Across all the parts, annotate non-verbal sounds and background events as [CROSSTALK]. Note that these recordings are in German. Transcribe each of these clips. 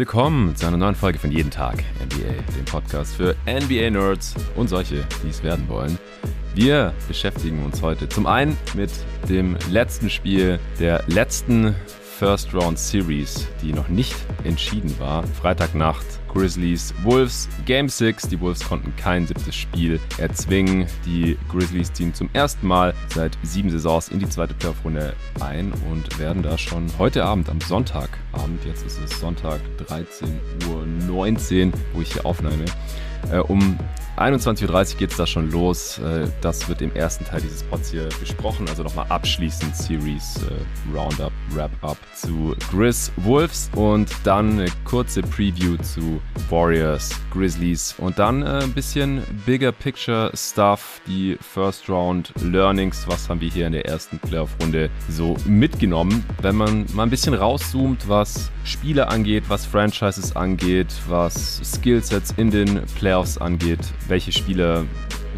willkommen zu einer neuen Folge von Jeden Tag NBA, dem Podcast für NBA-Nerds und solche, die es werden wollen. Wir beschäftigen uns heute zum einen mit dem letzten Spiel der letzten First Round Series, die noch nicht entschieden war. Freitagnacht Grizzlies Wolves Game 6. Die Wolves konnten kein siebtes Spiel erzwingen. Die Grizzlies ziehen zum ersten Mal seit sieben Saisons in die zweite Playoff-Runde ein und werden da schon heute Abend am Sonntagabend, jetzt ist es Sonntag 13.19 Uhr, wo ich hier aufnehme, äh, um 21.30 Uhr geht es da schon los. Äh, das wird im ersten Teil dieses Pods hier besprochen. Also nochmal abschließend Series äh, Roundup, Wrap-Up zu Grizz Wolves und dann eine kurze Preview zu Warriors, Grizzlies und dann äh, ein bisschen Bigger Picture Stuff, die First Round Learnings. Was haben wir hier in der ersten Playoff-Runde so mitgenommen? Wenn man mal ein bisschen rauszoomt, was Spiele angeht, was Franchises angeht, was Skillsets in den Playoffs angeht, welche Spieler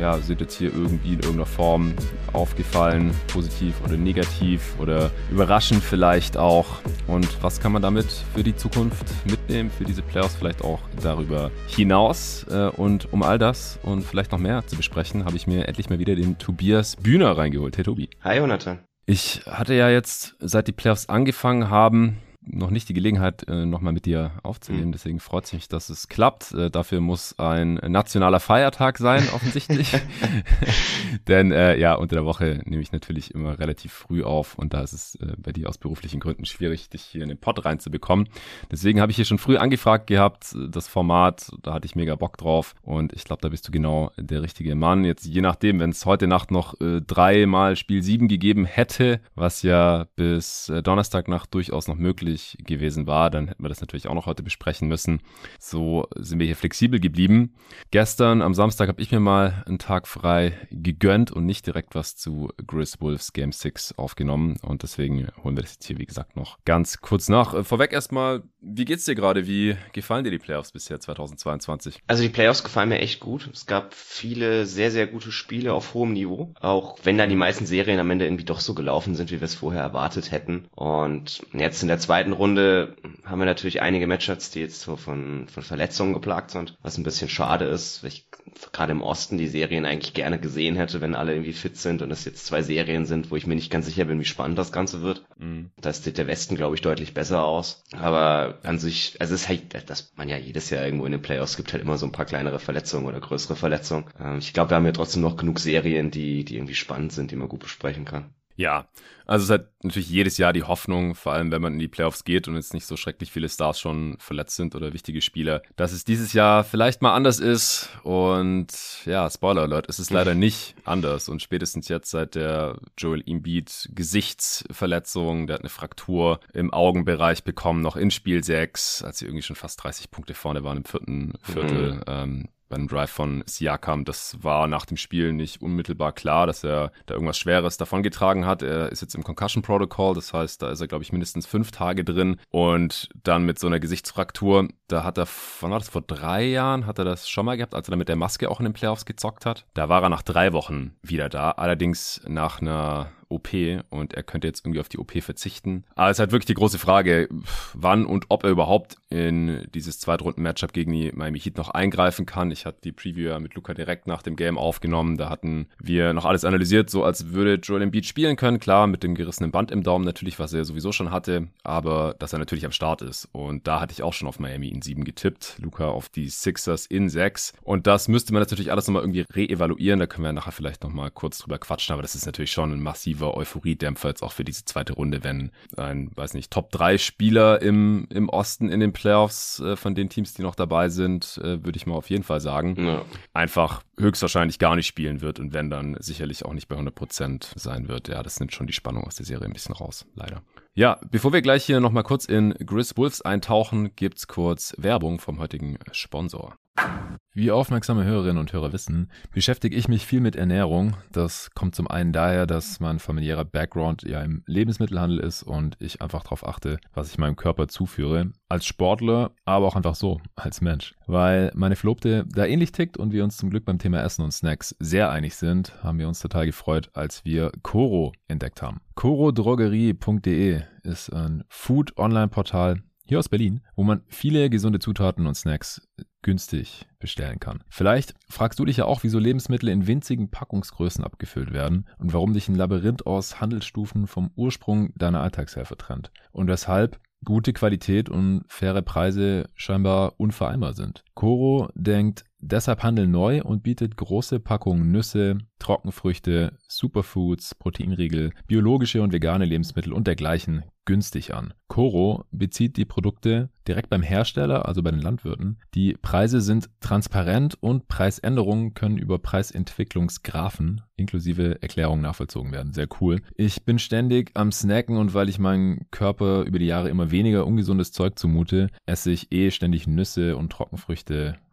ja, sind jetzt hier irgendwie in irgendeiner Form aufgefallen, positiv oder negativ oder überraschend vielleicht auch. Und was kann man damit für die Zukunft mitnehmen, für diese Playoffs vielleicht auch darüber hinaus? Äh, und um all das und vielleicht noch mehr zu besprechen, habe ich mir endlich mal wieder den Tobias Bühner reingeholt. Hey Tobi. Hi Jonathan. Ich hatte ja jetzt, seit die Playoffs angefangen haben, noch nicht die Gelegenheit, äh, nochmal mit dir aufzunehmen. Mhm. Deswegen freut es mich, dass es klappt. Äh, dafür muss ein nationaler Feiertag sein, [LAUGHS] offensichtlich. [LAUGHS] Denn äh, ja, unter der Woche nehme ich natürlich immer relativ früh auf und da ist es äh, bei dir aus beruflichen Gründen schwierig, dich hier in den Pod reinzubekommen. Deswegen habe ich hier schon früh angefragt gehabt, das Format, da hatte ich mega Bock drauf und ich glaube, da bist du genau der richtige Mann. Jetzt je nachdem, wenn es heute Nacht noch äh, dreimal Spiel 7 gegeben hätte, was ja bis äh, Donnerstagnacht durchaus noch möglich möglich gewesen war, dann hätten wir das natürlich auch noch heute besprechen müssen. So sind wir hier flexibel geblieben. Gestern am Samstag habe ich mir mal einen Tag frei gegönnt und nicht direkt was zu Grizz Wolves Game 6 aufgenommen und deswegen holen wir das jetzt hier wie gesagt noch ganz kurz nach. Äh, vorweg erstmal, wie geht's dir gerade? Wie gefallen dir die Playoffs bisher 2022? Also die Playoffs gefallen mir echt gut. Es gab viele sehr, sehr gute Spiele auf hohem Niveau. Auch wenn dann die meisten Serien am Ende irgendwie doch so gelaufen sind, wie wir es vorher erwartet hätten. Und jetzt in der zweiten Runde haben wir natürlich einige Matchups, die jetzt so von, von Verletzungen geplagt sind, was ein bisschen schade ist, weil ich gerade im Osten die Serien eigentlich gerne gesehen hätte, wenn alle irgendwie fit sind und es jetzt zwei Serien sind, wo ich mir nicht ganz sicher bin, wie spannend das Ganze wird. Mhm. Da sieht der Westen, glaube ich, deutlich besser aus. Aber an sich, also es ist halt, dass man ja jedes Jahr irgendwo in den Playoffs gibt halt immer so ein paar kleinere Verletzungen oder größere Verletzungen. Ähm, ich glaube, da haben wir trotzdem noch genug Serien, die, die irgendwie spannend sind, die man gut besprechen kann. Ja, also es hat natürlich jedes Jahr die Hoffnung, vor allem wenn man in die Playoffs geht und jetzt nicht so schrecklich viele Stars schon verletzt sind oder wichtige Spieler, dass es dieses Jahr vielleicht mal anders ist. Und ja, Spoiler Alert, es ist leider nicht anders. Und spätestens jetzt seit der Joel Embiid Gesichtsverletzung, der hat eine Fraktur im Augenbereich bekommen, noch in Spiel 6, als sie irgendwie schon fast 30 Punkte vorne waren im vierten Viertel. Mhm. Ähm, bei einem Drive von Siakam. Das war nach dem Spiel nicht unmittelbar klar, dass er da irgendwas Schweres davongetragen hat. Er ist jetzt im Concussion Protocol, das heißt, da ist er, glaube ich, mindestens fünf Tage drin. Und dann mit so einer Gesichtsfraktur, da hat er, wann war das, vor drei Jahren hat er das schon mal gehabt, als er da mit der Maske auch in den Playoffs gezockt hat. Da war er nach drei Wochen wieder da, allerdings nach einer OP und er könnte jetzt irgendwie auf die OP verzichten. Aber es ist halt wirklich die große Frage, wann und ob er überhaupt in dieses Zweitrunden-Matchup gegen die Miami Heat noch eingreifen kann. Ich hatte die Preview ja mit Luca direkt nach dem Game aufgenommen. Da hatten wir noch alles analysiert, so als würde Joel Embiid spielen können. Klar, mit dem gerissenen Band im Daumen natürlich, was er sowieso schon hatte, aber dass er natürlich am Start ist. Und da hatte ich auch schon auf Miami in sieben getippt. Luca auf die Sixers in sechs. Und das müsste man natürlich alles nochmal irgendwie reevaluieren. Da können wir nachher vielleicht nochmal kurz drüber quatschen. Aber das ist natürlich schon ein massiver massiver Euphoriedämpfer jetzt auch für diese zweite Runde, wenn ein, weiß nicht, Top 3 Spieler im, im Osten in den Playoffs äh, von den Teams, die noch dabei sind, äh, würde ich mal auf jeden Fall sagen, ja. einfach höchstwahrscheinlich gar nicht spielen wird und wenn dann sicherlich auch nicht bei 100 Prozent sein wird. Ja, das nimmt schon die Spannung aus der Serie ein bisschen raus, leider. Ja, bevor wir gleich hier nochmal kurz in Grizz Wolves eintauchen, gibt's kurz Werbung vom heutigen Sponsor. Wie aufmerksame Hörerinnen und Hörer wissen, beschäftige ich mich viel mit Ernährung. Das kommt zum einen daher, dass mein familiärer Background ja im Lebensmittelhandel ist und ich einfach darauf achte, was ich meinem Körper zuführe. Als Sportler, aber auch einfach so, als Mensch. Weil meine Verlobte da ähnlich tickt und wir uns zum Glück beim Thema Essen und Snacks sehr einig sind, haben wir uns total gefreut, als wir Coro entdeckt haben. corodrogerie.de ist ein Food-Online-Portal, hier aus Berlin, wo man viele gesunde Zutaten und Snacks günstig bestellen kann. Vielleicht fragst du dich ja auch, wieso Lebensmittel in winzigen Packungsgrößen abgefüllt werden und warum dich ein Labyrinth aus Handelsstufen vom Ursprung deiner Alltagshelfer trennt und weshalb gute Qualität und faire Preise scheinbar unvereinbar sind. Coro denkt deshalb Handel neu und bietet große Packungen Nüsse, Trockenfrüchte, Superfoods, Proteinriegel, biologische und vegane Lebensmittel und dergleichen günstig an. Coro bezieht die Produkte direkt beim Hersteller, also bei den Landwirten. Die Preise sind transparent und Preisänderungen können über Preisentwicklungsgraphen inklusive Erklärungen nachvollzogen werden. Sehr cool. Ich bin ständig am Snacken und weil ich meinem Körper über die Jahre immer weniger ungesundes Zeug zumute, esse ich eh ständig Nüsse und Trockenfrüchte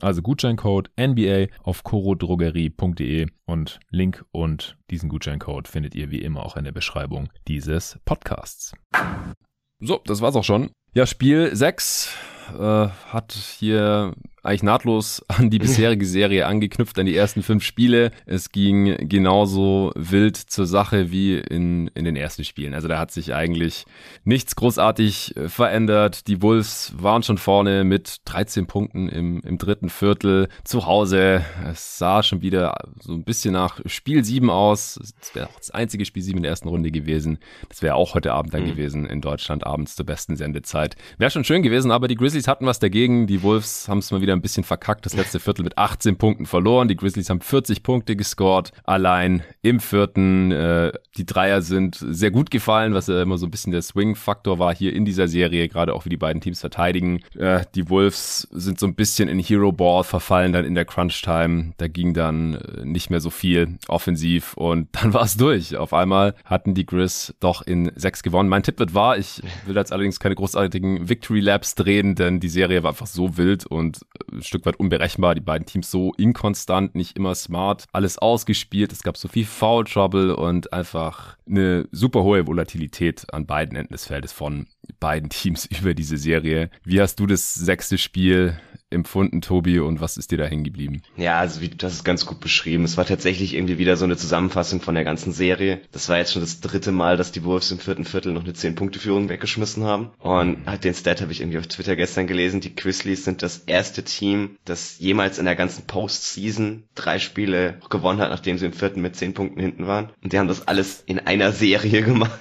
Also Gutscheincode NBA auf corodrogerie.de und Link und diesen Gutscheincode findet ihr wie immer auch in der Beschreibung dieses Podcasts. So, das war's auch schon. Ja, Spiel 6 äh, hat hier eigentlich nahtlos an die bisherige Serie angeknüpft, an die ersten fünf Spiele. Es ging genauso wild zur Sache wie in, in den ersten Spielen. Also da hat sich eigentlich nichts großartig äh, verändert. Die Wolves waren schon vorne mit 13 Punkten im, im dritten Viertel zu Hause. Es sah schon wieder so ein bisschen nach Spiel 7 aus. Das wäre auch das einzige Spiel 7 in der ersten Runde gewesen. Das wäre auch heute Abend dann mhm. gewesen in Deutschland abends zur besten Sendezeit. Wäre schon schön gewesen, aber die Grizzlies hatten was dagegen. Die Wolves haben es mal wieder ein bisschen verkackt. Das letzte Viertel mit 18 Punkten verloren. Die Grizzlies haben 40 Punkte gescored. Allein im vierten. Äh, die Dreier sind sehr gut gefallen, was ja immer so ein bisschen der Swing-Faktor war hier in dieser Serie, gerade auch wie die beiden Teams verteidigen. Äh, die Wolves sind so ein bisschen in Hero Ball verfallen dann in der Crunch-Time. Da ging dann äh, nicht mehr so viel offensiv und [LAUGHS] dann war es durch. Auf einmal hatten die Grizz doch in sechs gewonnen. Mein Tipp wird wahr. Ich will jetzt allerdings keine großartigen Victory Laps drehen, denn die Serie war einfach so wild und ein Stück weit unberechenbar. Die beiden Teams so inkonstant, nicht immer smart, alles ausgespielt. Es gab so viel Foul Trouble und einfach eine super hohe Volatilität an beiden Enden des Feldes von beiden [LAUGHS] Teams über diese Serie. Wie hast du das sechste Spiel empfunden, Tobi, und was ist dir da hängen geblieben? Ja, also wie hast es ganz gut beschrieben. Es war tatsächlich irgendwie wieder so eine Zusammenfassung von der ganzen Serie. Das war jetzt schon das dritte Mal, dass die Wolves im vierten Viertel noch eine 10-Punkte-Führung weggeschmissen haben. Und halt den Stat habe ich irgendwie auf Twitter gestern gelesen. Die Grizzlies sind das erste Team, das jemals in der ganzen Postseason drei Spiele gewonnen hat, nachdem sie im vierten mit 10 Punkten hinten waren. Und die haben das alles in einer Serie [LAUGHS] gemacht.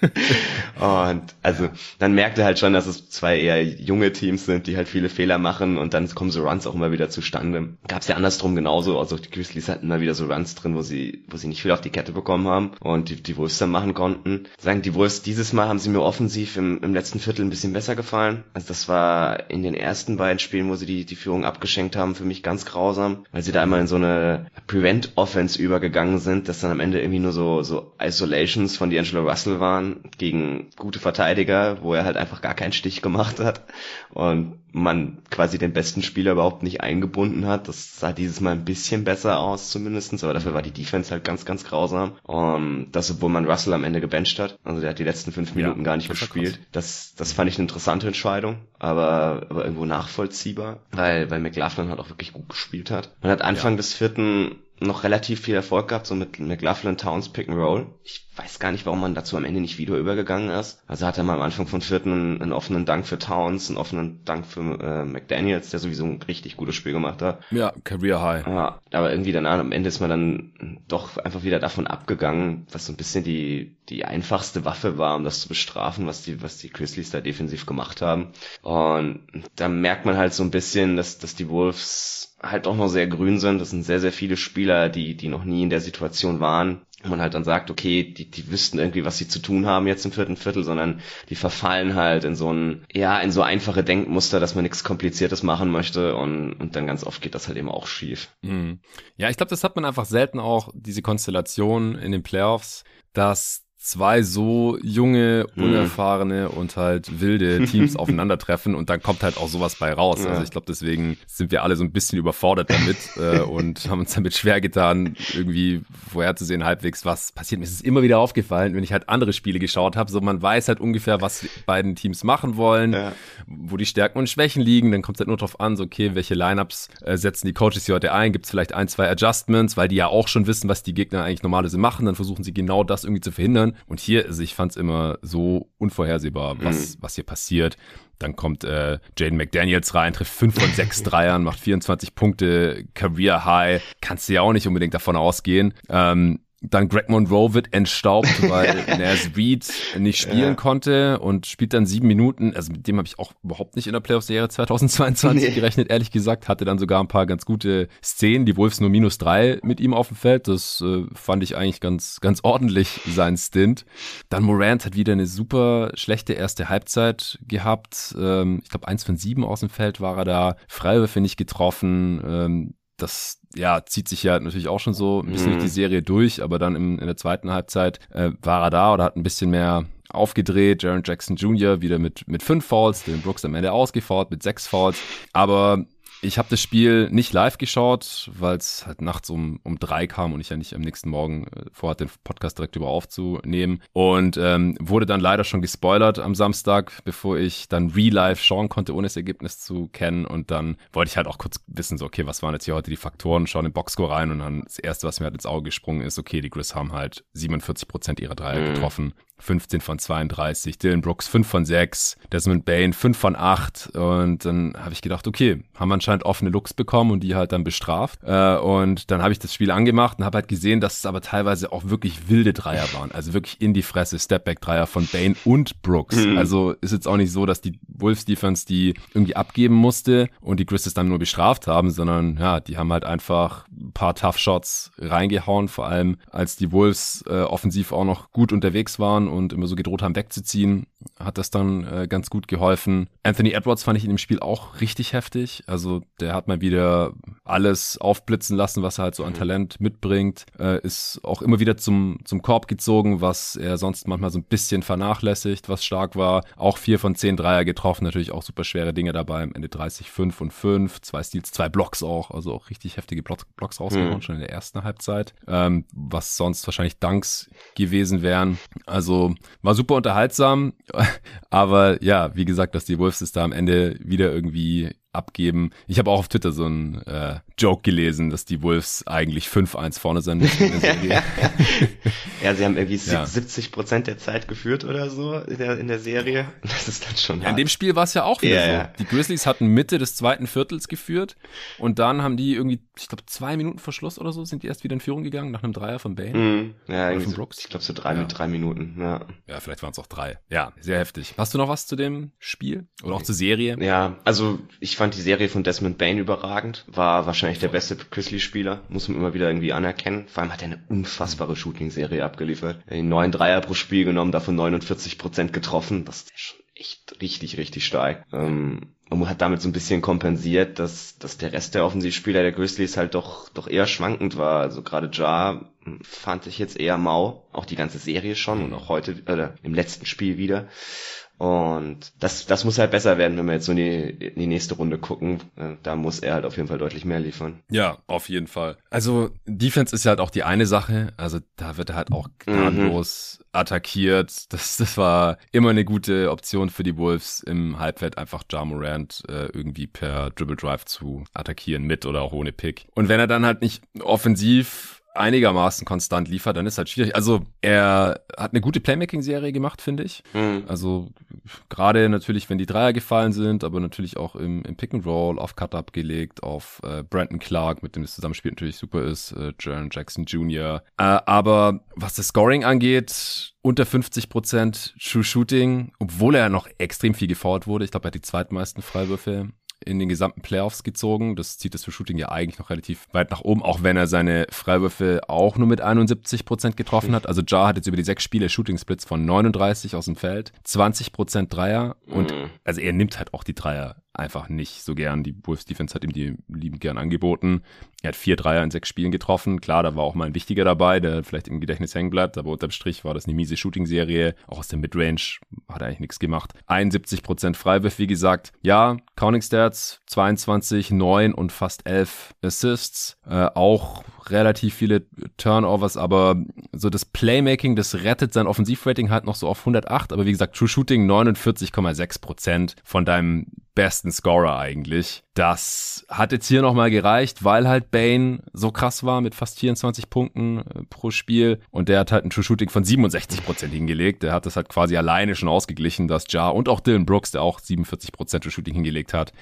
[LAUGHS] und also dann merkt er halt schon, dass es zwei eher junge Teams sind, die halt viele Fehler machen und dann kommen so Runs auch immer wieder zustande. Gab es ja andersrum genauso, also die Grizzlies hatten immer wieder so Runs drin, wo sie, wo sie nicht viel auf die Kette bekommen haben und die, die Wolves dann machen konnten. Sagen die Wolves, dieses Mal haben sie mir offensiv im, im letzten Viertel ein bisschen besser gefallen. Also das war in den ersten beiden Spielen, wo sie die, die Führung abgeschenkt haben, für mich ganz grausam, weil sie da einmal in so eine Prevent-Offense übergegangen sind, dass dann am Ende irgendwie nur so, so Isolations von D'Angelo Russell waren gegen gute Verteidiger, wo er halt einfach gar keinen Stich gemacht hat und man quasi den besten Spieler überhaupt nicht eingebunden hat. Das sah dieses Mal ein bisschen besser aus zumindestens, aber dafür war die Defense halt ganz, ganz grausam. Und das, obwohl man Russell am Ende gebencht hat. Also der hat die letzten fünf Minuten ja, gar nicht gespielt. Das, das fand ich eine interessante Entscheidung, aber, aber irgendwo nachvollziehbar, weil, weil McLaughlin halt auch wirklich gut gespielt hat. Man hat Anfang ja. des vierten noch relativ viel Erfolg gehabt, so mit McLaughlin Towns Pick and Roll. Ich weiß gar nicht, warum man dazu am Ende nicht wieder übergegangen ist. Also hat er mal am Anfang von vierten einen, einen offenen Dank für Towns, einen offenen Dank für äh, McDaniels, der sowieso ein richtig gutes Spiel gemacht hat. Ja, Career High. Ja, aber irgendwie danach am Ende ist man dann doch einfach wieder davon abgegangen, was so ein bisschen die die einfachste Waffe war, um das zu bestrafen, was die was die Grizzlies da defensiv gemacht haben. Und da merkt man halt so ein bisschen, dass dass die Wolves halt auch noch sehr grün sind. Das sind sehr, sehr viele Spieler, die, die noch nie in der Situation waren. Und man halt dann sagt, okay, die, die wüssten irgendwie, was sie zu tun haben jetzt im vierten Viertel, sondern die verfallen halt in so ein, ja, in so einfache Denkmuster, dass man nichts Kompliziertes machen möchte und, und dann ganz oft geht das halt eben auch schief. Mhm. Ja, ich glaube, das hat man einfach selten auch, diese Konstellation in den Playoffs, dass zwei so junge, Hm. unerfahrene und halt wilde [LAUGHS] Teams aufeinandertreffen und dann kommt halt auch sowas bei raus. Also ich glaube, deswegen sind wir alle so ein bisschen überfordert damit [LAUGHS] äh, und haben uns damit schwer getan, irgendwie vorherzusehen halbwegs, was passiert. Mir ist es immer wieder aufgefallen, wenn ich halt andere Spiele geschaut habe, so man weiß halt ungefähr, was die beiden Teams machen wollen, Ja. wo die Stärken und Schwächen liegen. Dann kommt es halt nur drauf an, so okay, welche Lineups äh, setzen die Coaches hier heute ein? Gibt es vielleicht ein, zwei Adjustments, weil die ja auch schon wissen, was die Gegner eigentlich normalerweise machen. Dann versuchen sie genau das irgendwie zu verhindern. Und hier, also ich fand es immer so unvorhersehbar, was, was hier passiert. Dann kommt äh, Jaden McDaniels rein, trifft 5 von 6 [LAUGHS] Dreiern, macht 24 Punkte, Career High. Kannst du ja auch nicht unbedingt davon ausgehen. Ähm, dann Greg Monroe wird entstaubt, [LAUGHS] weil Naz Reed nicht spielen Ja. konnte und spielt dann sieben Minuten. Also mit dem habe ich auch überhaupt nicht in der Playoff-Serie 2022 Nee. gerechnet, ehrlich gesagt. Hatte dann sogar ein paar ganz gute Szenen. Die Wolves nur minus drei mit ihm auf dem Feld. Das äh, fand ich eigentlich ganz, ganz ordentlich, sein Stint. Dann Morant hat wieder eine super schlechte erste Halbzeit gehabt. Ähm, ich glaube, eins von sieben aus dem Feld war er da. Freiwürfe nicht getroffen. Ähm, das ja zieht sich ja natürlich auch schon so ein bisschen Mhm. durch die Serie durch, aber dann im, in der zweiten Halbzeit äh, war er da oder hat ein bisschen mehr aufgedreht. Jaron Jackson Jr. wieder mit mit fünf Fouls, den Brooks am Ende ausgefault mit sechs Fouls, aber ich habe das Spiel nicht live geschaut, weil es halt nachts um, um drei kam und ich ja nicht am nächsten Morgen äh, vorhatte, den Podcast direkt über aufzunehmen. Und ähm, wurde dann leider schon gespoilert am Samstag, bevor ich dann re-live schauen konnte, ohne das Ergebnis zu kennen. Und dann wollte ich halt auch kurz wissen, so, okay, was waren jetzt hier heute die Faktoren? Schauen in den Boxscore rein und dann das Erste, was mir halt ins Auge gesprungen ist, okay, die Grizz haben halt 47 Prozent ihrer Dreier Mhm. getroffen. 15 von 32, Dylan Brooks 5 von 6, Desmond Bain 5 von 8 und dann habe ich gedacht, okay, haben anscheinend offene Looks bekommen und die halt dann bestraft äh, und dann habe ich das Spiel angemacht und habe halt gesehen, dass es aber teilweise auch wirklich wilde Dreier waren, also wirklich in die Fresse Stepback-Dreier von Bain und Brooks. Mhm. Also ist jetzt auch nicht so, dass die Wolves Defense die irgendwie abgeben musste und die Grizzlies dann nur bestraft haben, sondern ja, die haben halt einfach ein paar Tough Shots reingehauen, vor allem als die Wolves äh, offensiv auch noch gut unterwegs waren und immer so gedroht haben wegzuziehen, hat das dann äh, ganz gut geholfen. Anthony Edwards fand ich in dem Spiel auch richtig heftig. Also der hat mal wieder alles aufblitzen lassen, was er halt so an Talent mitbringt. Äh, ist auch immer wieder zum, zum Korb gezogen, was er sonst manchmal so ein bisschen vernachlässigt, was stark war. Auch vier von zehn Dreier getroffen, natürlich auch super schwere Dinge dabei. Am Ende 30, 5 und 5, zwei Steals, zwei Blocks auch, also auch richtig heftige Block, Blocks rausgehauen, Mhm. schon in der ersten Halbzeit. Ähm, was sonst wahrscheinlich Dunks gewesen wären. Also war super unterhaltsam, [LAUGHS] aber ja, wie gesagt, dass die Wolves es da am Ende wieder irgendwie abgeben. Ich habe auch auf Twitter so einen äh, Joke gelesen, dass die Wolves eigentlich 5-1 vorne sind in der Serie. [LAUGHS] [LAUGHS] Ja, sie haben irgendwie Ja. 70 Prozent der Zeit geführt oder so in der, in der Serie. Das ist dann schon Ja, in dem Spiel war es ja auch wieder Ja, so. ja. Die Grizzlies hatten Mitte des zweiten Viertels geführt und dann haben die irgendwie, ich glaube, zwei Minuten vor Schluss oder so, sind die erst wieder in Führung gegangen nach einem Dreier von Bane. Mhm. Ja, irgendwie von so, Brooks? ich glaube so drei, Ja. mit drei Minuten. Ja. Ja, vielleicht waren es auch drei. Ja, sehr heftig. Hast du noch was zu dem Spiel? Oder auch zur Serie? ja, also ich fand die Serie von Desmond Bain überragend. War wahrscheinlich der beste Grizzlies-Spieler. Muss man immer wieder irgendwie anerkennen. Vor allem hat er eine unfassbare Shooting-Serie abgeliefert. Er neun Dreier pro Spiel genommen, davon 49 Prozent getroffen. Das ist schon echt richtig, richtig stark. Ähm, man hat damit so ein bisschen kompensiert, dass, dass der Rest der Offensivspieler der Grizzlies halt doch, doch eher schwankend war. Also gerade Ja hm, fand ich jetzt eher mau. Auch die ganze Serie schon und auch heute, oder im letzten Spiel wieder. Und das, das muss halt besser werden, wenn wir jetzt so in die, in die nächste Runde gucken. Äh, da muss er halt auf jeden Fall deutlich mehr liefern. Ja, auf jeden Fall. Also Defense ist ja halt auch die eine Sache. Also da wird er halt auch gnadenlos mhm. attackiert. Das, das war immer eine gute Option für die Wolves im Halbfeld einfach Ja Morant äh, irgendwie per Dribble Drive zu attackieren mit oder auch ohne Pick. Und wenn er dann halt nicht offensiv einigermaßen konstant liefert, dann ist halt schwierig. Also er hat eine gute Playmaking-Serie gemacht, finde ich. Mhm. Also gerade natürlich, wenn die Dreier gefallen sind, aber natürlich auch im, im Pick and Roll auf Cut abgelegt, auf äh, Brandon Clark, mit dem das Zusammenspiel natürlich super ist, äh, Jaron Jackson Jr. Äh, aber was das Scoring angeht, unter 50% True Shooting, obwohl er noch extrem viel gefault wurde. Ich glaube, er hat die zweitmeisten Freiwürfe in den gesamten Playoffs gezogen. Das zieht das für Shooting ja eigentlich noch relativ weit nach oben, auch wenn er seine Freiwürfe auch nur mit 71 Prozent getroffen hat. Also Jar hat jetzt über die sechs Spiele Shooting Splits von 39 aus dem Feld, 20 Prozent Dreier und mhm. also er nimmt halt auch die Dreier einfach nicht so gern. Die Wolves Defense hat ihm die lieben gern angeboten. Er hat vier Dreier in sechs Spielen getroffen. Klar, da war auch mal ein wichtiger dabei, der vielleicht im Gedächtnis hängen bleibt, aber unterm Strich war das eine miese Shooting-Serie. Auch aus der Midrange hat er eigentlich nichts gemacht. 71% Freiwurf, wie gesagt. Ja, Counting Stats, 22, 9 und fast 11 Assists. Äh, auch relativ viele Turnovers, aber so das Playmaking, das rettet sein Offensivrating halt noch so auf 108. Aber wie gesagt, True Shooting 49,6% von deinem besten Scorer eigentlich. Das hat jetzt hier nochmal gereicht, weil halt Bane so krass war mit fast 24 Punkten äh, pro Spiel und der hat halt ein True Shooting von 67% hingelegt. Der hat das halt quasi alleine schon ausgeglichen, dass Jar und auch Dylan Brooks, der auch 47% True Shooting hingelegt hat,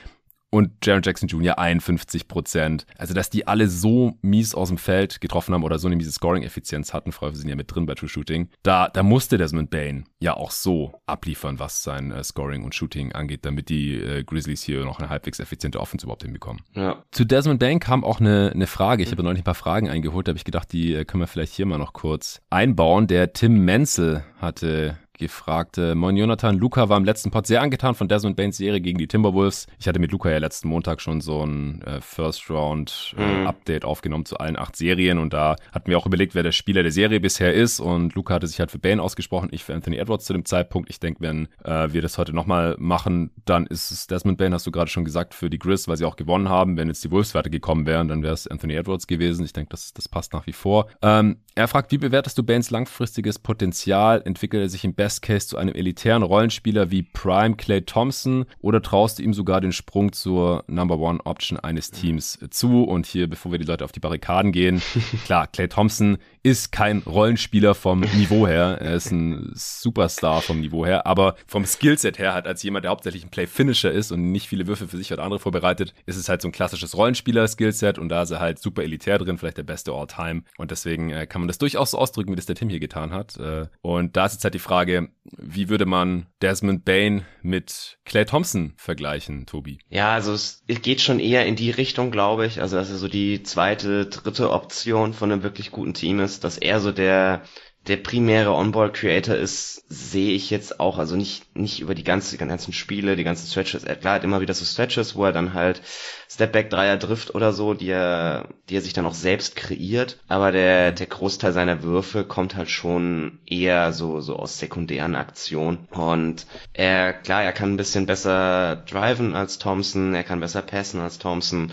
und Jaron Jackson Jr. 51 Prozent. Also, dass die alle so mies aus dem Feld getroffen haben oder so eine miese Scoring-Effizienz hatten, vorher sind ja mit drin bei True Shooting, da, da musste Desmond Bain ja auch so abliefern, was sein äh, Scoring und Shooting angeht, damit die äh, Grizzlies hier noch eine halbwegs effiziente Offense überhaupt hinbekommen. Ja. Zu Desmond Bain kam auch eine, eine Frage. Ich habe neulich ein paar Fragen eingeholt, da habe ich gedacht, die äh, können wir vielleicht hier mal noch kurz einbauen. Der Tim Menzel hatte gefragt. Äh, Moin Jonathan, Luca war im letzten Pod sehr angetan von Desmond Baines Serie gegen die Timberwolves. Ich hatte mit Luca ja letzten Montag schon so ein äh, First Round äh, mhm. Update aufgenommen zu allen acht Serien und da hatten wir auch überlegt, wer der Spieler der Serie bisher ist und Luca hatte sich halt für Bane ausgesprochen, ich für Anthony Edwards zu dem Zeitpunkt. Ich denke, wenn äh, wir das heute nochmal machen, dann ist es Desmond Bane, hast du gerade schon gesagt, für die Grizz, weil sie auch gewonnen haben. Wenn jetzt die Wolves weitergekommen wären, dann wäre es Anthony Edwards gewesen. Ich denke, das, das passt nach wie vor. Ähm, er fragt, wie bewertest du Banes langfristiges Potenzial? Entwickelt er sich im Best Case zu einem elitären Rollenspieler wie Prime Clay Thompson oder traust du ihm sogar den Sprung zur Number One Option eines Teams zu? Und hier, bevor wir die Leute auf die Barrikaden gehen, [LAUGHS] klar, Clay Thompson ist kein Rollenspieler vom Niveau her. Er ist ein Superstar vom Niveau her, aber vom Skillset her halt als jemand, der hauptsächlich ein Play-Finisher ist und nicht viele Würfe für sich oder andere vorbereitet, ist es halt so ein klassisches Rollenspieler-Skillset und da ist er halt super elitär drin, vielleicht der beste All-Time. Und deswegen äh, kann man das durchaus so ausdrücken, wie das der Tim hier getan hat. Äh, und da ist jetzt halt die Frage, wie würde man Desmond Bain mit Clay Thompson vergleichen, Tobi? Ja, also es geht schon eher in die Richtung, glaube ich. Also dass er so die zweite, dritte Option von einem wirklich guten Team ist, dass er so der der primäre Onboard-Creator ist, sehe ich jetzt auch, also nicht, nicht über die, ganze, ganzen Spiele, die ganzen Stretches. Er klar hat immer wieder so Stretches, wo er dann halt Stepback Dreier trifft oder so, die er, die er sich dann auch selbst kreiert. Aber der, der Großteil seiner Würfe kommt halt schon eher so, so aus sekundären Aktionen. Und er, klar, er kann ein bisschen besser driven als Thompson, er kann besser passen als Thompson.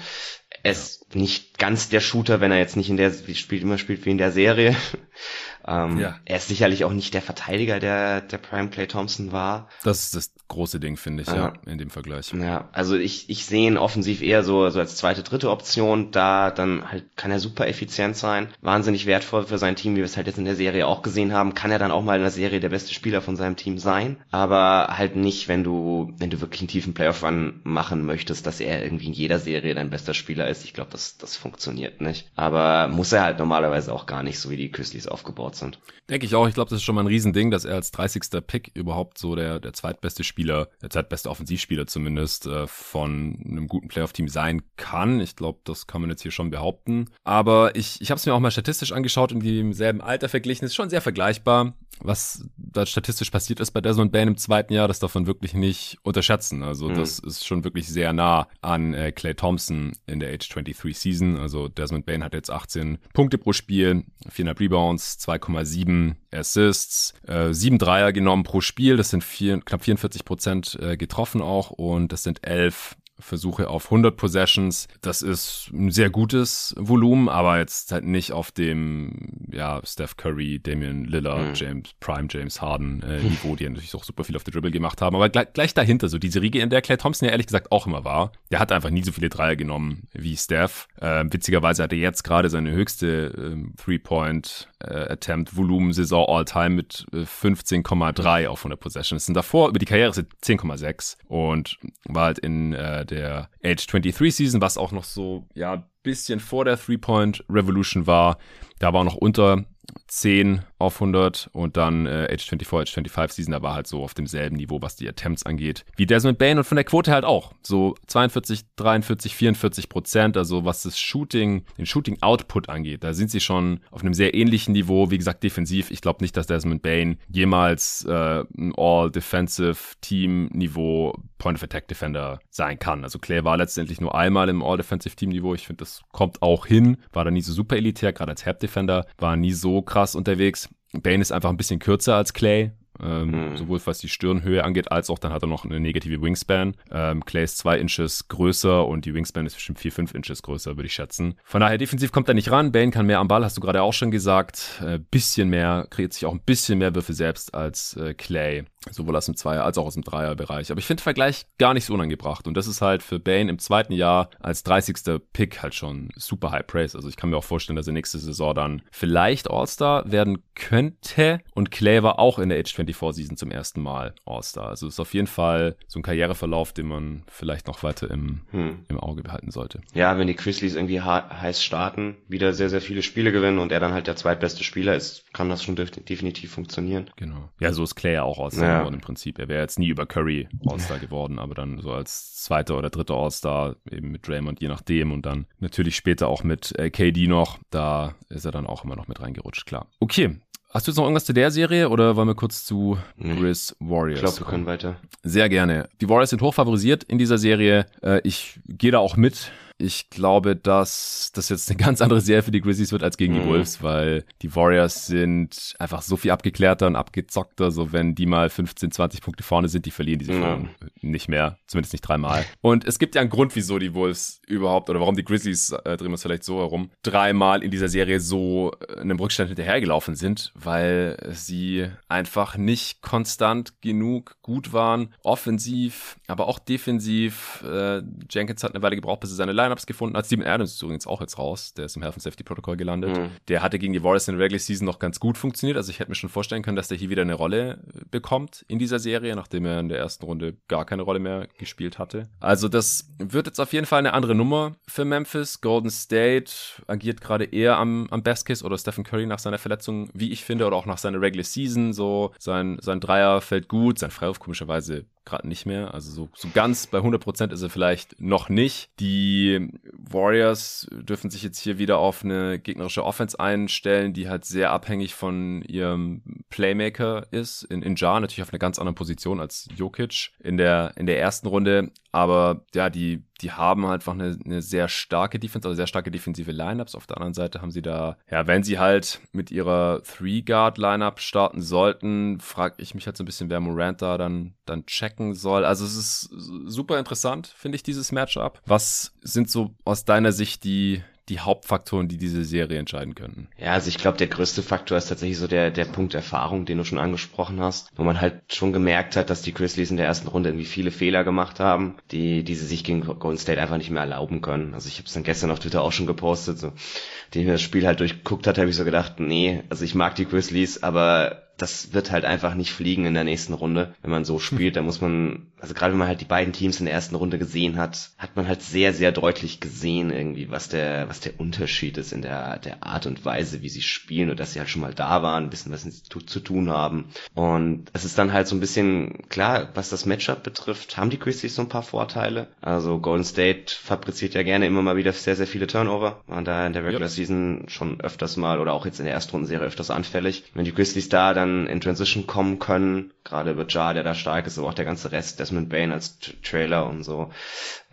Ist nicht ganz der Shooter, wenn er jetzt nicht in der, spielt, immer spielt wie in der Serie. Ähm, ja. Er ist sicherlich auch nicht der Verteidiger, der, der Prime Clay Thompson war. Das ist das große Ding, finde ich, ja. ja, in dem Vergleich. Ja, also ich, ich sehe ihn offensiv eher so, so als zweite, dritte Option. Da dann halt kann er super effizient sein, wahnsinnig wertvoll für sein Team, wie wir es halt jetzt in der Serie auch gesehen haben. Kann er dann auch mal in der Serie der beste Spieler von seinem Team sein, aber halt nicht, wenn du, wenn du wirklich einen tiefen Playoff-Run machen möchtest, dass er irgendwie in jeder Serie dein bester Spieler ist. Ich glaube, das, das funktioniert nicht. Aber muss er halt normalerweise auch gar nicht, so wie die Grizzlies aufgebaut sind. Denke ich auch. Ich glaube, das ist schon mal ein Riesending, dass er als 30. Pick überhaupt so der, der zweitbeste Spieler, der zweitbeste Offensivspieler zumindest äh, von einem guten Playoff-Team sein kann. Ich glaube, das kann man jetzt hier schon behaupten. Aber ich, ich habe es mir auch mal statistisch angeschaut und die im selben Alter verglichen. Ist schon sehr vergleichbar. Was da statistisch passiert ist bei Desmond Bain im zweiten Jahr, das darf man wirklich nicht unterschätzen. Also mhm. das ist schon wirklich sehr nah an äh, Clay Thompson in der Age 23 Season. Also Desmond Bain hat jetzt 18 Punkte pro Spiel, 400 Rebounds, 2,7 Assists, äh, 7 Dreier genommen pro Spiel. Das sind vier, knapp 44 Prozent äh, getroffen auch und das sind 11 Versuche auf 100 Possessions. Das ist ein sehr gutes Volumen, aber jetzt halt nicht auf dem, ja, Steph Curry, Damian Lillard, mhm. James, Prime James Harden äh, Niveau, die natürlich auch super viel auf der Dribble gemacht haben. Aber gleich, gleich dahinter, so diese Riege, in der Clay Thompson ja ehrlich gesagt auch immer war. Der hat einfach nie so viele Dreier genommen wie Steph. Äh, witzigerweise hat er jetzt gerade seine höchste äh, Three-Point äh, Attempt-Volumen-Saison All-Time mit äh, 15,3 auf 100 Possessions. Das sind davor über die Karriere 10,6 und war halt in äh, der Age 23 Season, was auch noch so, ja, bisschen vor der Three-Point Revolution war. Da war noch unter 10 auf 100 und dann äh, Age 24, Age 25 Season, da war halt so auf demselben Niveau, was die Attempts angeht, wie Desmond Bain und von der Quote halt auch. So 42, 43, 44 Prozent, also was das Shooting, den Shooting Output angeht, da sind sie schon auf einem sehr ähnlichen Niveau. Wie gesagt, defensiv. Ich glaube nicht, dass Desmond Bain jemals äh, ein All-Defensive Team Niveau Point of Attack Defender sein kann. Also Clay war letztendlich nur einmal im All-Defensive Team Niveau. Ich finde, das kommt auch hin. War da nie so super elitär, gerade als Help Defender, war nie so krass unterwegs. Bane ist einfach ein bisschen kürzer als Clay. Ähm, mhm. Sowohl was die Stirnhöhe angeht, als auch dann hat er noch eine negative Wingspan. Ähm, Clay ist zwei Inches größer und die Wingspan ist bestimmt vier, fünf Inches größer, würde ich schätzen. Von daher defensiv kommt er nicht ran. Bane kann mehr am Ball, hast du gerade auch schon gesagt. Äh, bisschen mehr, kreiert sich auch ein bisschen mehr Würfe selbst als äh, Clay. Sowohl aus dem Zweier- als auch aus dem Dreierbereich. Aber ich finde Vergleich gar nicht so unangebracht. Und das ist halt für Bane im zweiten Jahr als 30. Pick halt schon super high praise. Also ich kann mir auch vorstellen, dass er nächste Saison dann vielleicht All-Star werden könnte. Und Clay war auch in der Age 24 Season zum ersten Mal All-Star. Also ist auf jeden Fall so ein Karriereverlauf, den man vielleicht noch weiter im, hm. im Auge behalten sollte. Ja, wenn die Grizzlies irgendwie heiß starten, wieder sehr, sehr viele Spiele gewinnen und er dann halt der zweitbeste Spieler ist, kann das schon definitiv funktionieren. Genau. Ja, so ist Clay ja auch All-Star ja. Geworden im Prinzip. Er wäre jetzt nie über Curry All-Star geworden, aber dann so als zweiter oder dritter All-Star eben mit Draymond, je nachdem und dann natürlich später auch mit äh, KD noch. Da ist er dann auch immer noch mit reingerutscht, klar. Okay, Hast du jetzt noch irgendwas zu der Serie oder wollen wir kurz zu Grizz Warriors? Ich glaube, wir können weiter. Sehr gerne. Die Warriors sind hochfavorisiert in dieser Serie. Äh, ich gehe da auch mit. Ich glaube, dass das jetzt eine [LAUGHS] ganz andere Serie für die Grizzlies wird als gegen mhm. die Wolves, weil die Warriors sind einfach so viel abgeklärter und abgezockter. So, wenn die mal 15, 20 Punkte vorne sind, die verlieren diese mhm. nicht mehr. Zumindest nicht dreimal. Und es gibt ja einen Grund, wieso die Wolves überhaupt oder warum die Grizzlies, äh, drehen wir es vielleicht so herum, dreimal in dieser Serie so äh, einem Rückstand hinterhergelaufen sind, weil sie einfach nicht konstant genug gut waren. Offensiv, aber auch defensiv. Äh, Jenkins hat eine Weile gebraucht, bis er seine Lineups gefunden hat. Steven Adams ist übrigens auch jetzt raus. Der ist im Health and Safety Protocol gelandet. Mhm. Der hatte gegen die Warriors in der Regular Season noch ganz gut funktioniert. Also ich hätte mir schon vorstellen können, dass der hier wieder eine Rolle bekommt in dieser Serie, nachdem er in der ersten Runde gar keine Rolle mehr gespielt hatte. Also das wird jetzt auf jeden Fall eine andere Nummer für Memphis. Golden State agiert gerade eher am, am Best Case oder Stephen Curry nach seiner Verletzung, wie ich finde, oder auch nach seiner Regular Season. So sein, sein Dreier fällt gut, sein Freiwurf komischerweise gerade nicht mehr. Also so, so ganz bei 100% ist er vielleicht noch nicht. Die Warriors dürfen sich jetzt hier wieder auf eine gegnerische Offense einstellen, die halt sehr abhängig von ihrem Playmaker ist. In, in Jar natürlich auf einer ganz anderen Position als Jokic in der, in der ersten Runde. Aber ja, die, die haben halt einfach eine, eine sehr starke Defense, also sehr starke defensive Lineups. Auf der anderen Seite haben sie da, ja, wenn sie halt mit ihrer Three-Guard-Lineup starten sollten, frage ich mich halt so ein bisschen, wer Morant da dann, dann checken soll. Also es ist super interessant, finde ich, dieses Matchup. Was sind so aus deiner Sicht die, die Hauptfaktoren, die diese Serie entscheiden könnten? Ja, also ich glaube, der größte Faktor ist tatsächlich so der, der Punkt Erfahrung, den du schon angesprochen hast, wo man halt schon gemerkt hat, dass die Grizzlies in der ersten Runde irgendwie viele Fehler gemacht haben, die, die sie sich gegen Golden State einfach nicht mehr erlauben können. Also ich habe es dann gestern auf Twitter auch schon gepostet, so, den ich mir das Spiel halt durchguckt hat, habe ich so gedacht, nee, also ich mag die Grizzlies, aber das wird halt einfach nicht fliegen in der nächsten Runde. Wenn man so spielt, dann muss man also gerade wenn man halt die beiden Teams in der ersten Runde gesehen hat, hat man halt sehr, sehr deutlich gesehen irgendwie, was der, was der Unterschied ist in der, der Art und Weise, wie sie spielen und dass sie halt schon mal da waren, wissen, was sie zu, zu tun haben. Und es ist dann halt so ein bisschen klar, was das Matchup betrifft, haben die Grizzlies so ein paar Vorteile. Also Golden State fabriziert ja gerne immer mal wieder sehr, sehr viele Turnover. Waren da in der Regular yep. Season schon öfters mal oder auch jetzt in der Erstrundenserie öfters anfällig. Wenn die Grizzlies da dann in Transition kommen können, gerade über Jar, der da stark ist, aber auch der ganze Rest, Desmond Bain als Trailer und so,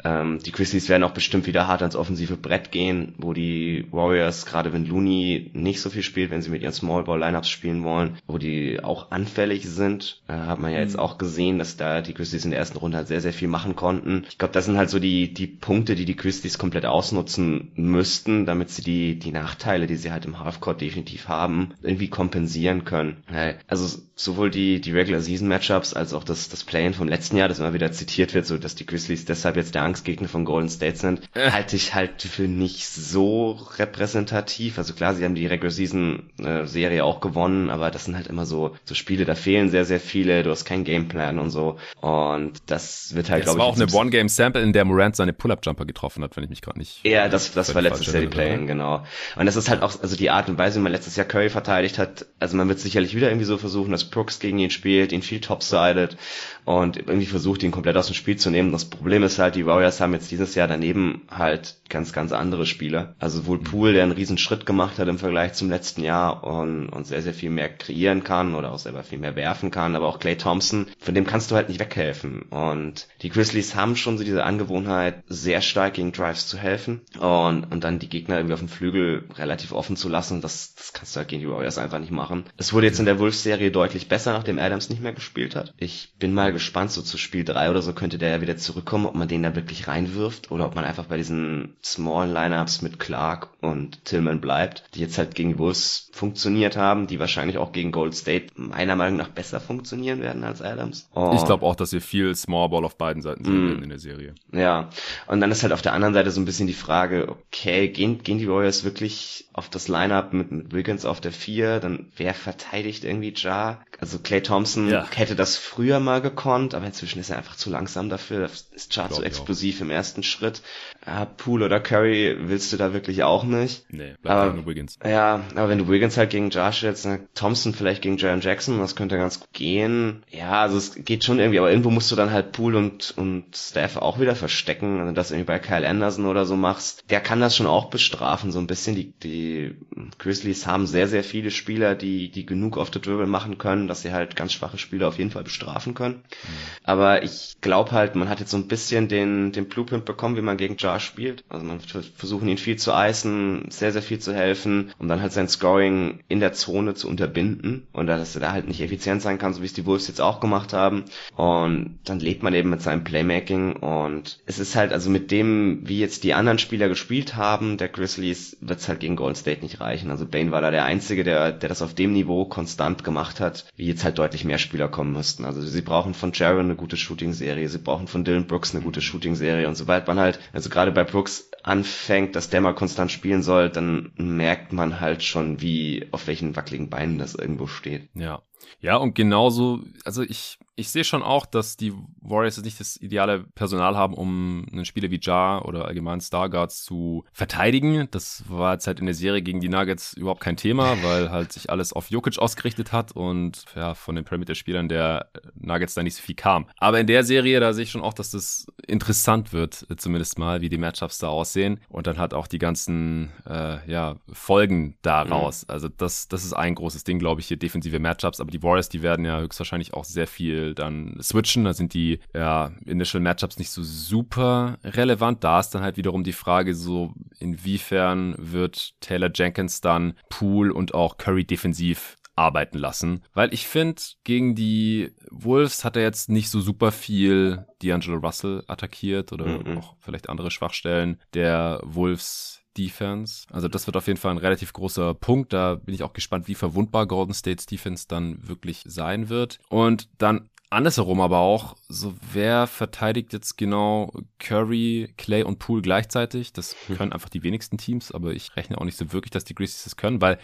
ähm, die Grizzlies werden auch bestimmt wieder hart ans offensive Brett gehen, wo die Warriors, gerade wenn Looney nicht so viel spielt, wenn sie mit ihren Small Ball Lineups spielen wollen, wo die auch anfällig sind, äh, hat man ja jetzt mhm. auch gesehen, dass da die Grizzlies in der ersten Runde halt sehr, sehr viel machen konnten. Ich glaube, das sind halt so die, die Punkte, die die Grizzlies komplett ausnutzen müssten, damit sie die, die Nachteile, die sie halt im Halfcourt definitiv haben, irgendwie kompensieren können. Also sowohl die, die Regular Season Matchups als auch das, das Play-In vom letzten Jahr, das immer wieder zitiert wird, so dass die Grizzlies deshalb jetzt der Angstgegner von Golden State sind, halte ich halt für nicht so repräsentativ. Also klar, sie haben die Regular Season Serie auch gewonnen, aber das sind halt immer so, so Spiele, da fehlen sehr, sehr viele, du hast keinen Gameplan und so. Und das wird halt, glaube ich. Das war auch eine One-Game-Sample, in der Morant seine Pull-Up-Jumper getroffen hat, wenn ich mich gerade nicht. Ja, das, das war letztes Jahr die Play-In, genau. Und das ist halt auch, also die Art und Weise, wie man letztes Jahr Curry verteidigt hat, also man wird sicherlich wieder irgendwie so versuchen, dass Brooks gegen ihn spielt, ihn viel topsided und irgendwie versucht, ihn komplett aus dem Spiel zu nehmen. Das Problem ist halt, die Warriors haben jetzt dieses Jahr daneben halt ganz, ganz andere Spieler. Also wohl mhm. Poole, der einen riesen Schritt gemacht hat im Vergleich zum letzten Jahr und, und sehr, sehr viel mehr kreieren kann oder auch selber viel mehr werfen kann, aber auch Clay Thompson, von dem kannst du halt nicht weghelfen. Und die Grizzlies haben schon so diese Angewohnheit, sehr stark gegen Drives zu helfen und, und dann die Gegner irgendwie auf dem Flügel relativ offen zu lassen. Das, das kannst du halt gegen die Warriors einfach nicht machen. Es wurde jetzt in der Wolves-Serie deutlich besser, nachdem Adams nicht mehr gespielt hat. Ich bin mal gespannt, so zu Spiel 3 oder so könnte der ja wieder zurückkommen, ob man den da wirklich reinwirft oder ob man einfach bei diesen Small Lineups mit Clark und Tillman bleibt, die jetzt halt gegen Wolves funktioniert haben, die wahrscheinlich auch gegen Gold State meiner Meinung nach besser funktionieren werden als Adams. Und ich glaube auch, dass wir viel Small Ball auf beiden Seiten sehen mm, werden in der Serie. Ja, und dann ist halt auf der anderen Seite so ein bisschen die Frage, okay, gehen, gehen die Warriors wirklich auf das Lineup mit, mit Wiggins auf der 4, dann wer verteidigt irgendwie Jar? Also Clay Thompson ja. hätte das früher mal gekonnt, aber inzwischen ist er einfach zu langsam dafür. Ist Jar zu explosiv im ersten Schritt. Ja, Poole oder Curry willst du da wirklich auch nicht. Nee, bleib aber, nur Wiggins. Ja, aber wenn du Wiggins halt gegen Jar stellst, dann Thompson vielleicht gegen Jaron Jackson, das könnte ganz gut gehen. Ja, also es geht schon irgendwie, aber irgendwo musst du dann halt Poole und, und Steph auch wieder verstecken. Wenn du das irgendwie bei Kyle Anderson oder so machst, der kann das schon auch bestrafen, so ein bisschen. Die, die Grizzlies haben sehr, sehr viele Spieler, die, die genug auf der Dribble machen können, dass sie halt ganz schwache Spieler auf jeden Fall bestrafen können. Mhm. Aber ich glaube halt, man hat jetzt so ein bisschen den, den Blueprint bekommen, wie man gegen Jar spielt. Also man versuchen ihn viel zu eisen, sehr, sehr viel zu helfen, um dann halt sein Scoring in der Zone zu unterbinden und dass er da halt nicht effizient sein kann, so wie es die Wolves jetzt auch gemacht haben. Und dann lebt man eben mit seinem Playmaking und es ist halt also mit dem, wie jetzt die anderen Spieler gespielt haben, der Grizzlies, wird es halt gegen Golden State nicht reichen. Also Bane war da der Einzige, der, der das auf dem Niveau konstant gemacht hat, wie jetzt halt deutlich mehr Spieler kommen müssten. Also sie brauchen von Jaron eine gute Shooting-Serie, sie brauchen von Dylan Brooks eine gute Shooting-Serie und sobald man halt, also gerade bei Brooks anfängt, dass der mal konstant spielen soll, dann merkt man halt schon, wie, auf welchen wackeligen Beinen das irgendwo steht. Ja. Ja, und genauso, also ich, ich sehe schon auch, dass die Warriors nicht das ideale Personal haben, um einen Spieler wie Jar oder allgemein Starguards zu verteidigen. Das war jetzt halt in der Serie gegen die Nuggets überhaupt kein Thema, [LAUGHS] weil halt sich alles auf Jokic ausgerichtet hat und ja, von den Perimeter-Spielern der Nuggets da nicht so viel kam. Aber in der Serie, da sehe ich schon auch, dass das interessant wird, zumindest mal, wie die Matchups da aussehen und dann halt auch die ganzen, äh, ja, Folgen daraus. Mhm. Also das, das ist ein großes Ding, glaube ich, hier defensive Matchups, aber die Warriors, die werden ja höchstwahrscheinlich auch sehr viel dann switchen. Da sind die ja, Initial Matchups nicht so super relevant. Da ist dann halt wiederum die Frage, so inwiefern wird Taylor Jenkins dann Pool und auch Curry defensiv arbeiten lassen. Weil ich finde, gegen die Wolves hat er jetzt nicht so super viel D'Angelo Russell attackiert oder mhm. auch vielleicht andere Schwachstellen der Wolves Defense. Also das wird auf jeden Fall ein relativ großer Punkt. Da bin ich auch gespannt, wie verwundbar Golden State's Defense dann wirklich sein wird. Und dann andersherum aber auch, so wer verteidigt jetzt genau Curry, Clay und Poole gleichzeitig? Das hm. können einfach die wenigsten Teams, aber ich rechne auch nicht so wirklich, dass die Grizzlies das können, weil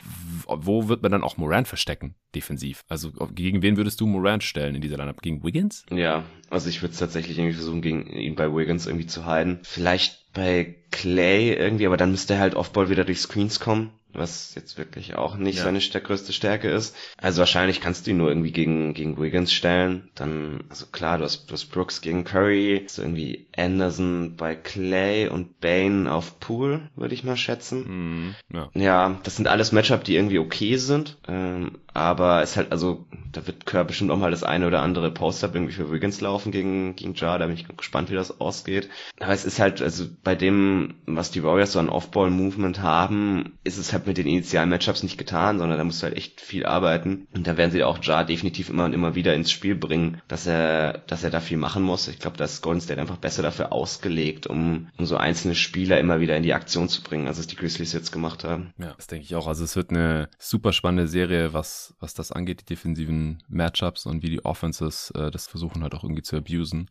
wo wird man dann auch Morant verstecken, defensiv? Also gegen wen würdest du Morant stellen in dieser Lineup? Gegen Wiggins? Ja, also ich würde es tatsächlich irgendwie versuchen, gegen ihn bei Wiggins irgendwie zu halten. Vielleicht bei Clay irgendwie, aber dann müsste er halt Offball wieder durch Screens kommen was jetzt wirklich auch nicht ja. seine größte Stärke ist. Also wahrscheinlich kannst du ihn nur irgendwie gegen, gegen Wiggins stellen. Dann, also klar, du hast, du hast Brooks gegen Curry, so irgendwie Anderson bei Clay und Bane auf Pool, würde ich mal schätzen. Mhm, ja. ja, das sind alles Matchup, die irgendwie okay sind. Ähm, aber es halt, also, da wird Kerr bestimmt auch mal das eine oder andere Post-Up irgendwie für Wiggins laufen gegen, gegen Jar. Da bin ich gespannt, wie das ausgeht. Aber es ist halt, also bei dem, was die Warriors so an Off-Ball-Movement haben, ist es halt mit den initialen Matchups nicht getan, sondern da musst du halt echt viel arbeiten. Und da werden sie auch Jar definitiv immer und immer wieder ins Spiel bringen, dass er, dass er da viel machen muss. Ich glaube, da ist Golden State einfach besser dafür ausgelegt, um, um so einzelne Spieler immer wieder in die Aktion zu bringen, als es die Grizzlies jetzt gemacht haben. Ja, das denke ich auch. Also es wird eine super spannende Serie, was, was das angeht, die defensiven Matchups und wie die Offenses äh, das versuchen halt auch irgendwie zu abusen.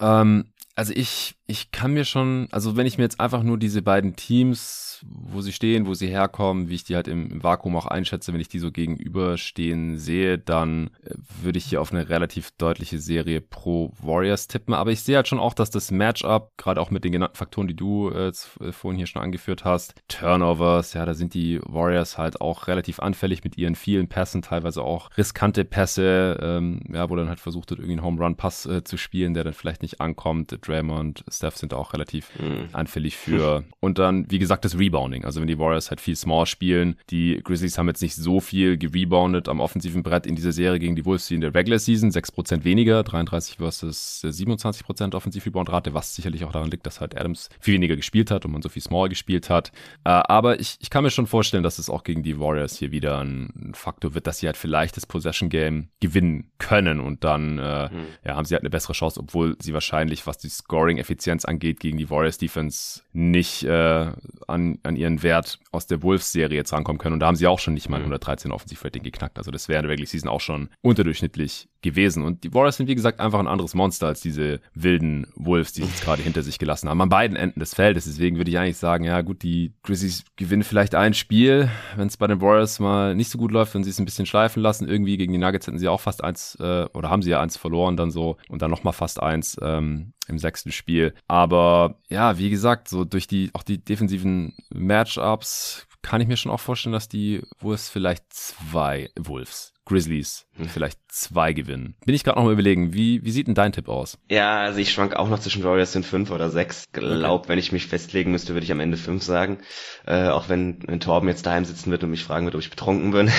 Ähm, also ich, ich kann mir schon, also wenn ich mir jetzt einfach nur diese beiden Teams, wo sie stehen, wo sie herkommen, wie ich die halt im, Vakuum auch einschätze, wenn ich die so gegenüberstehen sehe, dann äh, würde ich hier auf eine relativ deutliche Serie pro Warriors tippen. Aber ich sehe halt schon auch, dass das Matchup, gerade auch mit den genannten Faktoren, die du äh, äh, vorhin hier schon angeführt hast, Turnovers, ja, da sind die Warriors halt auch relativ anfällig mit ihren vielen Pässen, teilweise auch riskante Pässe, ähm, ja, wo dann halt versucht wird, irgendwie einen Home Run Pass äh, zu spielen, der dann vielleicht nicht ankommt Draymond, Steph sind auch relativ mhm. anfällig für. [LAUGHS] Und dann, wie gesagt, das Rebounding. Also wenn die Warriors halt viel Small spielen, die Grizzlies haben jetzt nicht so viel gereboundet am offensiven Brett in dieser Serie gegen die Wolves wie in der Regular Season. 6% weniger, 33 versus 27% Offensiv-Rebound-Rate, was sicherlich auch daran liegt, dass halt Adams viel weniger gespielt hat und man so viel Small gespielt hat. Äh, aber ich, ich kann mir schon vorstellen, dass es auch gegen die Warriors hier wieder ein Faktor wird, dass sie halt vielleicht das Possession-Game gewinnen können und dann äh, mhm. ja, haben sie halt eine bessere Chance, obwohl sie wahrscheinlich, was die Scoring-Effizienz angeht, gegen die Warriors Defense nicht äh, an, an ihren Wert aus der Wolves-Serie jetzt rankommen können. Und da haben sie auch schon nicht mal 113 mhm. Offensivrating geknackt. Also das wäre in der Regular Season auch schon unterdurchschnittlich gewesen. Und die Warriors sind, wie gesagt, einfach ein anderes Monster als diese wilden Wolves, die jetzt gerade hinter sich gelassen haben. An beiden Enden des Feldes. Deswegen würde ich eigentlich sagen, ja gut, die Grizzlies gewinnen vielleicht ein Spiel, wenn es bei den Warriors mal nicht so gut läuft, wenn sie es ein bisschen schleifen lassen. Irgendwie gegen die Nuggets hätten sie auch fast eins, äh, oder haben sie ja eins verloren dann so und dann nochmal fast eins ähm, im sechsten Spiel. Aber ja, wie gesagt, so durch die, auch die defensiven Matchups kann ich mir schon auch vorstellen, dass die Wolves vielleicht zwei Wolves Grizzlies hm. vielleicht zwei gewinnen. Bin ich gerade noch mal überlegen, wie, wie sieht denn dein Tipp aus? Ja, also ich schwank auch noch zwischen Warriors in fünf oder sechs. Glaub, okay. wenn ich mich festlegen müsste, würde ich am Ende fünf sagen. Äh, auch wenn, wenn Torben jetzt daheim sitzen wird und mich fragen wird, ob ich betrunken bin. [LAUGHS]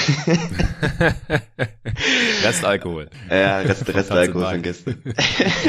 Restalkohol. Ja, Rest, Restalkohol von gestern.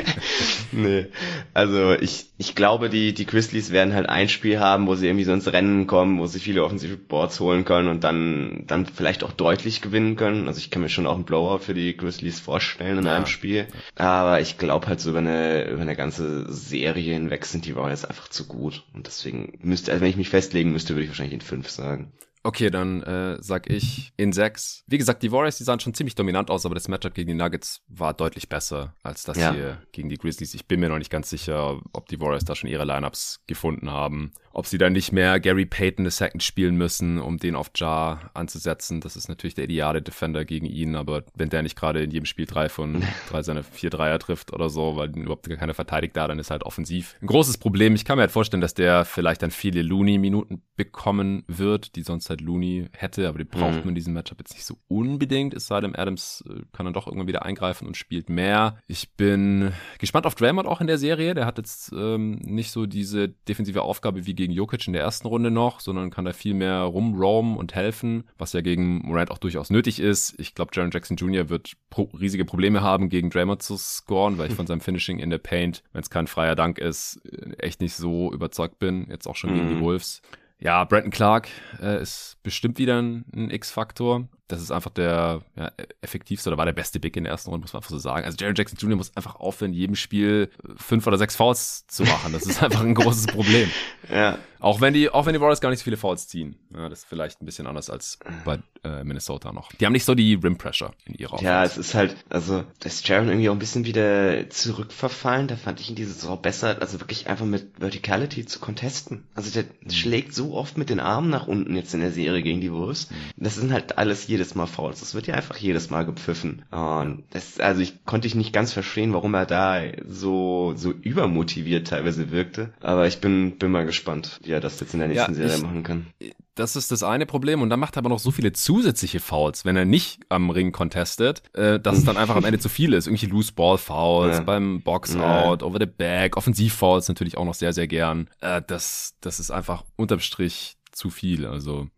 [LAUGHS] nee. Also ich, ich glaube, die, die Grizzlies werden halt ein Spiel haben, wo sie irgendwie so ins Rennen kommen, wo sie viele offensive Boards holen können und dann, dann vielleicht auch deutlich gewinnen können. Also ich kann mir schon auch einen Blowout für die Grizzlies vorstellen in ja. einem Spiel. Aber ich glaube halt so über eine, über eine ganze Serie hinweg sind die Warriors einfach zu gut. Und deswegen müsste, also wenn ich mich festlegen müsste, würde ich wahrscheinlich in fünf sagen. Okay, dann äh, sag ich in sechs. Wie gesagt, die Warriors, die sahen schon ziemlich dominant aus, aber das Matchup gegen die Nuggets war deutlich besser als das ja. hier gegen die Grizzlies. Ich bin mir noch nicht ganz sicher, ob die Warriors da schon ihre Lineups gefunden haben ob sie dann nicht mehr Gary Payton II spielen müssen, um den auf Jar anzusetzen. Das ist natürlich der ideale Defender gegen ihn, aber wenn der nicht gerade in jedem Spiel drei von [LAUGHS] drei seine vier Dreier trifft oder so, weil überhaupt gar keiner verteidigt da, dann ist halt offensiv ein großes Problem. Ich kann mir halt vorstellen, dass der vielleicht dann viele Looney-Minuten bekommen wird, die sonst halt Looney hätte, aber die braucht mhm. man in diesem Matchup jetzt nicht so unbedingt, es sei denn, Adams äh, kann dann doch irgendwann wieder eingreifen und spielt mehr. Ich bin gespannt auf Draymond auch in der Serie. Der hat jetzt ähm, nicht so diese defensive Aufgabe wie gegen Jokic in der ersten Runde noch, sondern kann da viel mehr rumroamen und helfen, was ja gegen Morant auch durchaus nötig ist. Ich glaube, Jaron Jackson Jr. wird pro riesige Probleme haben, gegen Draymond zu scoren, weil ich von seinem Finishing in der Paint, wenn es kein freier Dank ist, echt nicht so überzeugt bin. Jetzt auch schon mhm. gegen die mhm. Wolves. Ja, Brandon Clark äh, ist bestimmt wieder ein, ein X-Faktor. Das ist einfach der ja, effektivste oder war der beste Big in der ersten Runde, muss man einfach so sagen. Also Jerry Jackson Jr. muss einfach aufhören, in jedem Spiel fünf oder sechs Fouls zu machen. Das ist [LAUGHS] einfach ein großes Problem. Ja. Auch wenn die, auch wenn die Warriors gar nicht so viele Fouls ziehen. Ja, das ist vielleicht ein bisschen anders als bei äh, Minnesota noch. Die haben nicht so die Rim Pressure in ihrer Offense. Ja, es ist halt, also, da ist Jaron irgendwie auch ein bisschen wieder zurückverfallen. Da fand ich ihn diese Saison besser, also wirklich einfach mit Verticality zu contesten. Also der mhm. schlägt so oft mit den Armen nach unten jetzt in der Serie gegen die Wurst. Mhm. Das sind halt alles jedes Mal Fouls. Das wird ja einfach jedes Mal gepfiffen. Und das, also ich konnte ich nicht ganz verstehen, warum er da so, so übermotiviert teilweise wirkte. Aber ich bin, bin mal gespannt, wie er das jetzt in der nächsten ja, Serie ich, machen kann. Das ist das eine Problem und dann macht er aber noch so viele zusätzliche Fouls, wenn er nicht am Ring contestet, äh, dass es dann einfach am Ende zu viel ist. Irgendwie Loose Ball Fouls ja. beim Box Out, ja. over the back, Offensiv Fouls natürlich auch noch sehr, sehr gern. Äh, das, das ist einfach unterm Strich zu viel. Also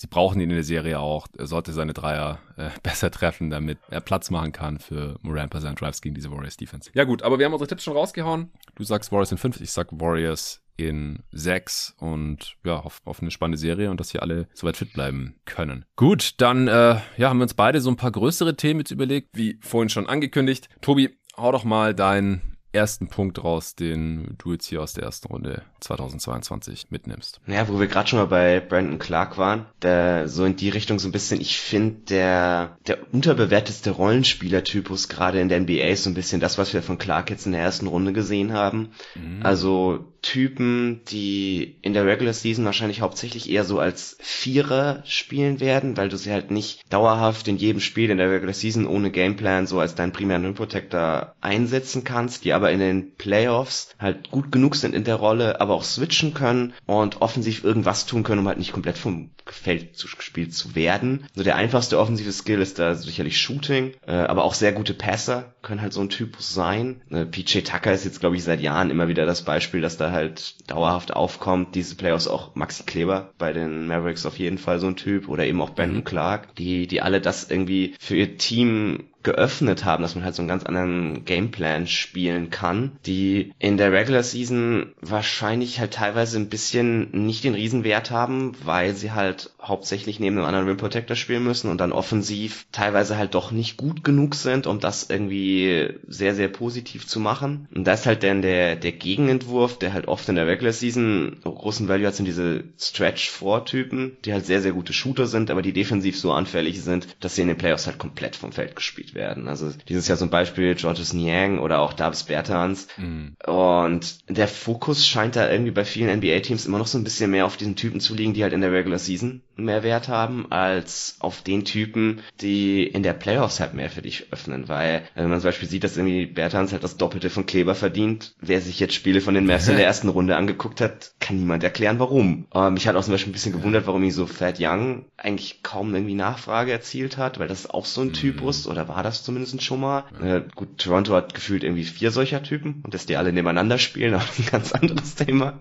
sie brauchen ihn in der Serie auch. Er sollte seine Dreier äh, [LAUGHS] besser treffen, damit er Platz machen kann für bei seinen Drives gegen diese Warriors Defense. Ja gut, aber wir haben unsere Tipps schon rausgehauen. Du sagst Warriors in 5, ich sag Warriors in 6 und ja, auf, auf eine spannende Serie und dass hier alle soweit fit bleiben können. Gut, dann äh, ja, haben wir uns beide so ein paar größere Themen jetzt überlegt, wie vorhin schon angekündigt. Tobi, hau doch mal dein ersten Punkt raus, den du jetzt hier aus der ersten Runde 2022 mitnimmst? Ja, wo wir gerade schon mal bei Brandon Clark waren, der so in die Richtung so ein bisschen, ich finde, der, der unterbewerteste Rollenspielertypus gerade in der NBA ist so ein bisschen das, was wir von Clark jetzt in der ersten Runde gesehen haben. Mhm. Also Typen, die in der Regular Season wahrscheinlich hauptsächlich eher so als Vierer spielen werden, weil du sie halt nicht dauerhaft in jedem Spiel in der Regular Season ohne Gameplan so als deinen primären Rim Protector einsetzen kannst, die aber in den Playoffs halt gut genug sind in der Rolle, aber auch switchen können und offensiv irgendwas tun können, um halt nicht komplett vom Feld gespielt zu werden. So der einfachste offensive Skill ist da sicherlich Shooting, äh, aber auch sehr gute Passer können halt so ein Typus sein. Äh, PJ Tucker ist jetzt, glaube ich, seit Jahren immer wieder das Beispiel, dass da halt dauerhaft aufkommt. Diese Playoffs auch Maxi Kleber bei den Mavericks auf jeden Fall so ein Typ oder eben auch Brandon mhm. Clark, die, die alle das irgendwie für ihr Team geöffnet haben, dass man halt so einen ganz anderen Gameplan spielen kann, die in der Regular Season wahrscheinlich halt teilweise ein bisschen nicht den Riesenwert haben, weil sie halt hauptsächlich neben einem anderen Rim Protector spielen müssen und dann offensiv teilweise halt doch nicht gut genug sind, um das irgendwie sehr, sehr positiv zu machen. Und da ist halt dann der, der Gegenentwurf, der halt oft in der Regular Season großen Value hat, sind diese Stretch-4-Typen, die halt sehr, sehr gute Shooter sind, aber die defensiv so anfällig sind, dass sie in den Playoffs halt komplett vom Feld gespielt gespielt werden. Also dieses Jahr zum Beispiel Georges Niang oder auch Dubs Bertans. Mhm. Und der Fokus scheint da irgendwie bei vielen NBA-Teams immer noch so ein bisschen mehr auf diesen Typen zu liegen, die halt in der Regular Season mehr Wert haben, als auf den Typen, die in der Playoffs halt mehr für dich öffnen. Weil, wenn man zum Beispiel sieht, dass irgendwie Bertans halt das Doppelte von Kleber verdient, wer sich jetzt Spiele von den Mavs in der [LAUGHS] ersten Runde angeguckt hat, kann niemand erklären, warum. Aber mich hat auch zum Beispiel ein bisschen gewundert, warum ihn so Fat Young eigentlich kaum irgendwie Nachfrage erzielt hat, weil das auch so ein mhm. Typus, oder war war das zumindest schon mal. Äh, gut, Toronto hat gefühlt irgendwie vier solcher Typen und dass die alle nebeneinander spielen, [LAUGHS] auch ein ganz anderes Thema.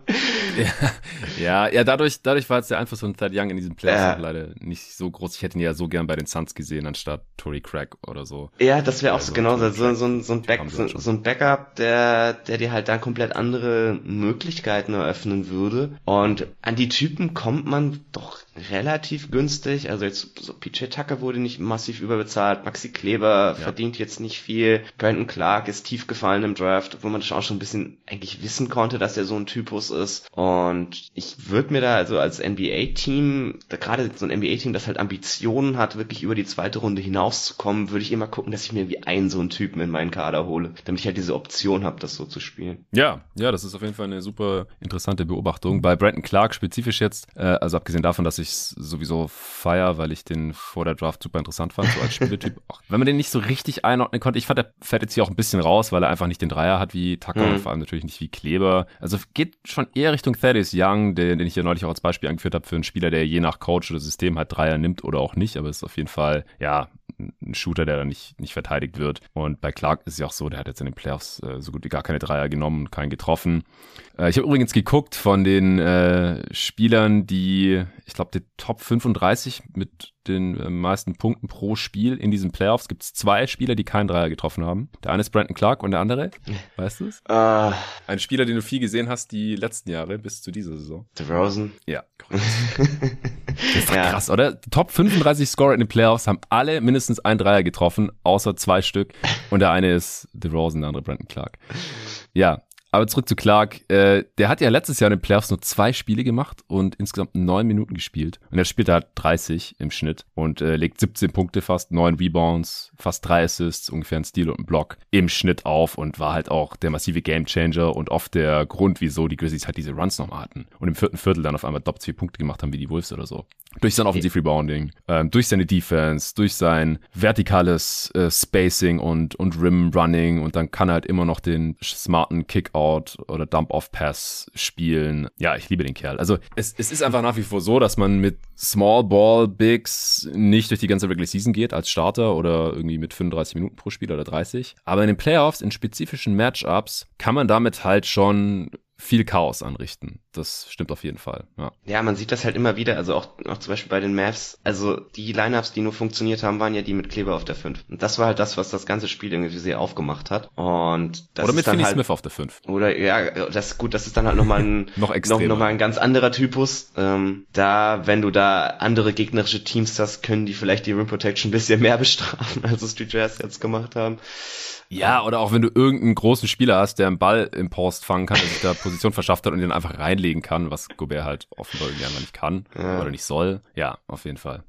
Ja, ja, ja dadurch, dadurch war jetzt der Einfluss von Thad Young in diesem Playoffs äh, leider nicht so groß. Ich hätte ihn ja so gern bei den Suns gesehen, anstatt Tory Craig oder so. Ja, das wäre auch also, so genau so, so, so, so, ein Back, so, so ein Backup, der, der dir halt dann komplett andere Möglichkeiten eröffnen würde. Und an die Typen kommt man doch relativ günstig. Also jetzt so PJ Tucker wurde nicht massiv überbezahlt, Maxi Kleber ja. verdient jetzt nicht viel, Brandon Clark ist tief gefallen im Draft, wo man das auch schon ein bisschen eigentlich wissen konnte, dass er so ein Typus ist. Und ich würde mir da also als NBA-Team, gerade so ein NBA-Team, das halt Ambitionen hat, wirklich über die zweite Runde hinauszukommen, würde ich immer gucken, dass ich mir wie einen so einen Typen in meinen Kader hole, damit ich halt diese Option habe, das so zu spielen. Ja, ja, das ist auf jeden Fall eine super interessante Beobachtung. Bei Brandon Clark spezifisch jetzt, äh, also abgesehen davon, dass ich ich sowieso feier, weil ich den vor der Draft super interessant fand, so als Spieletyp. [LAUGHS] auch wenn man den nicht so richtig einordnen konnte, ich fand, der fährt jetzt hier auch ein bisschen raus, weil er einfach nicht den Dreier hat wie Tucker mhm. und vor allem natürlich nicht wie Kleber. Also geht schon eher Richtung Thaddeus Young, den, den ich ja neulich auch als Beispiel angeführt habe, für einen Spieler, der je nach Coach oder System halt Dreier nimmt oder auch nicht, aber ist auf jeden Fall, ja, ein Shooter, der dann nicht, nicht verteidigt wird. Und bei Clark ist es ja auch so, der hat jetzt in den Playoffs äh, so gut wie gar keine Dreier genommen und keinen getroffen. Äh, ich habe übrigens geguckt von den äh, Spielern, die, ich glaube, die Top 35 mit den äh, meisten Punkten pro Spiel in diesen Playoffs gibt es zwei Spieler, die keinen Dreier getroffen haben. Der eine ist Brandon Clark und der andere, [LAUGHS] weißt du es? Uh, Ein Spieler, den du viel gesehen hast die letzten Jahre bis zu dieser Saison. DeRozan. Ja. [LAUGHS] Das ist doch ja. krass, oder? Top 35 Scorer in den Playoffs haben alle mindestens einen Dreier getroffen, außer zwei Stück. Und der eine ist DeRozan, der andere Brandon Clark. Ja, aber zurück zu Clark. Äh, der hat ja letztes Jahr in den Playoffs nur zwei Spiele gemacht und insgesamt neun Minuten gespielt. Und er spielt halt 30 im Schnitt und äh, legt 17 Punkte fast, neun Rebounds, fast drei Assists, ungefähr ein Steal und ein Block im Schnitt auf und war halt auch der massive Gamechanger und oft der Grund, wieso die Grizzlies halt diese Runs nochmal hatten. Und im vierten Viertel dann auf einmal doppelt vier Punkte gemacht haben wie die Wolves oder so. Durch sein Offensive Rebounding, ähm, durch seine Defense, durch sein vertikales äh, Spacing und, und Rim Running und dann kann er halt immer noch den smarten Kickout oder Dump-Off-Pass spielen. Ja, ich liebe den Kerl. Also es, es ist einfach nach wie vor so, dass man mit Small Ball Bigs nicht durch die ganze Regular Season geht als Starter oder irgendwie mit 35 Minuten pro Spiel oder 30. Aber in den Playoffs, in spezifischen Matchups, kann man damit halt schon viel Chaos anrichten. Das stimmt auf jeden Fall. Ja. ja, man sieht das halt immer wieder, also auch, auch zum Beispiel bei den Mavs. Also die Lineups, die nur funktioniert haben, waren ja die mit Kleber auf der 5. Und das war halt das, was das ganze Spiel irgendwie sehr aufgemacht hat. Und das oder mit Finney halt, Smith auf der 5. Oder ja, das ist gut, das ist dann halt nochmal ein [LAUGHS] noch, noch, noch mal ein ganz anderer Typus. Ähm, da, wenn du da andere gegnerische Teams hast, können die vielleicht die Rim Protection ein bisschen mehr bestrafen, [LAUGHS] als es die Jazz jetzt gemacht haben. Ja, oder auch wenn du irgendeinen großen Spieler hast, der einen Ball im Post fangen kann, der sich da Position verschafft hat und den einfach reinlegen kann, was Gobert halt offenbar irgendwie einfach nicht kann ja. oder nicht soll. Ja, auf jeden Fall.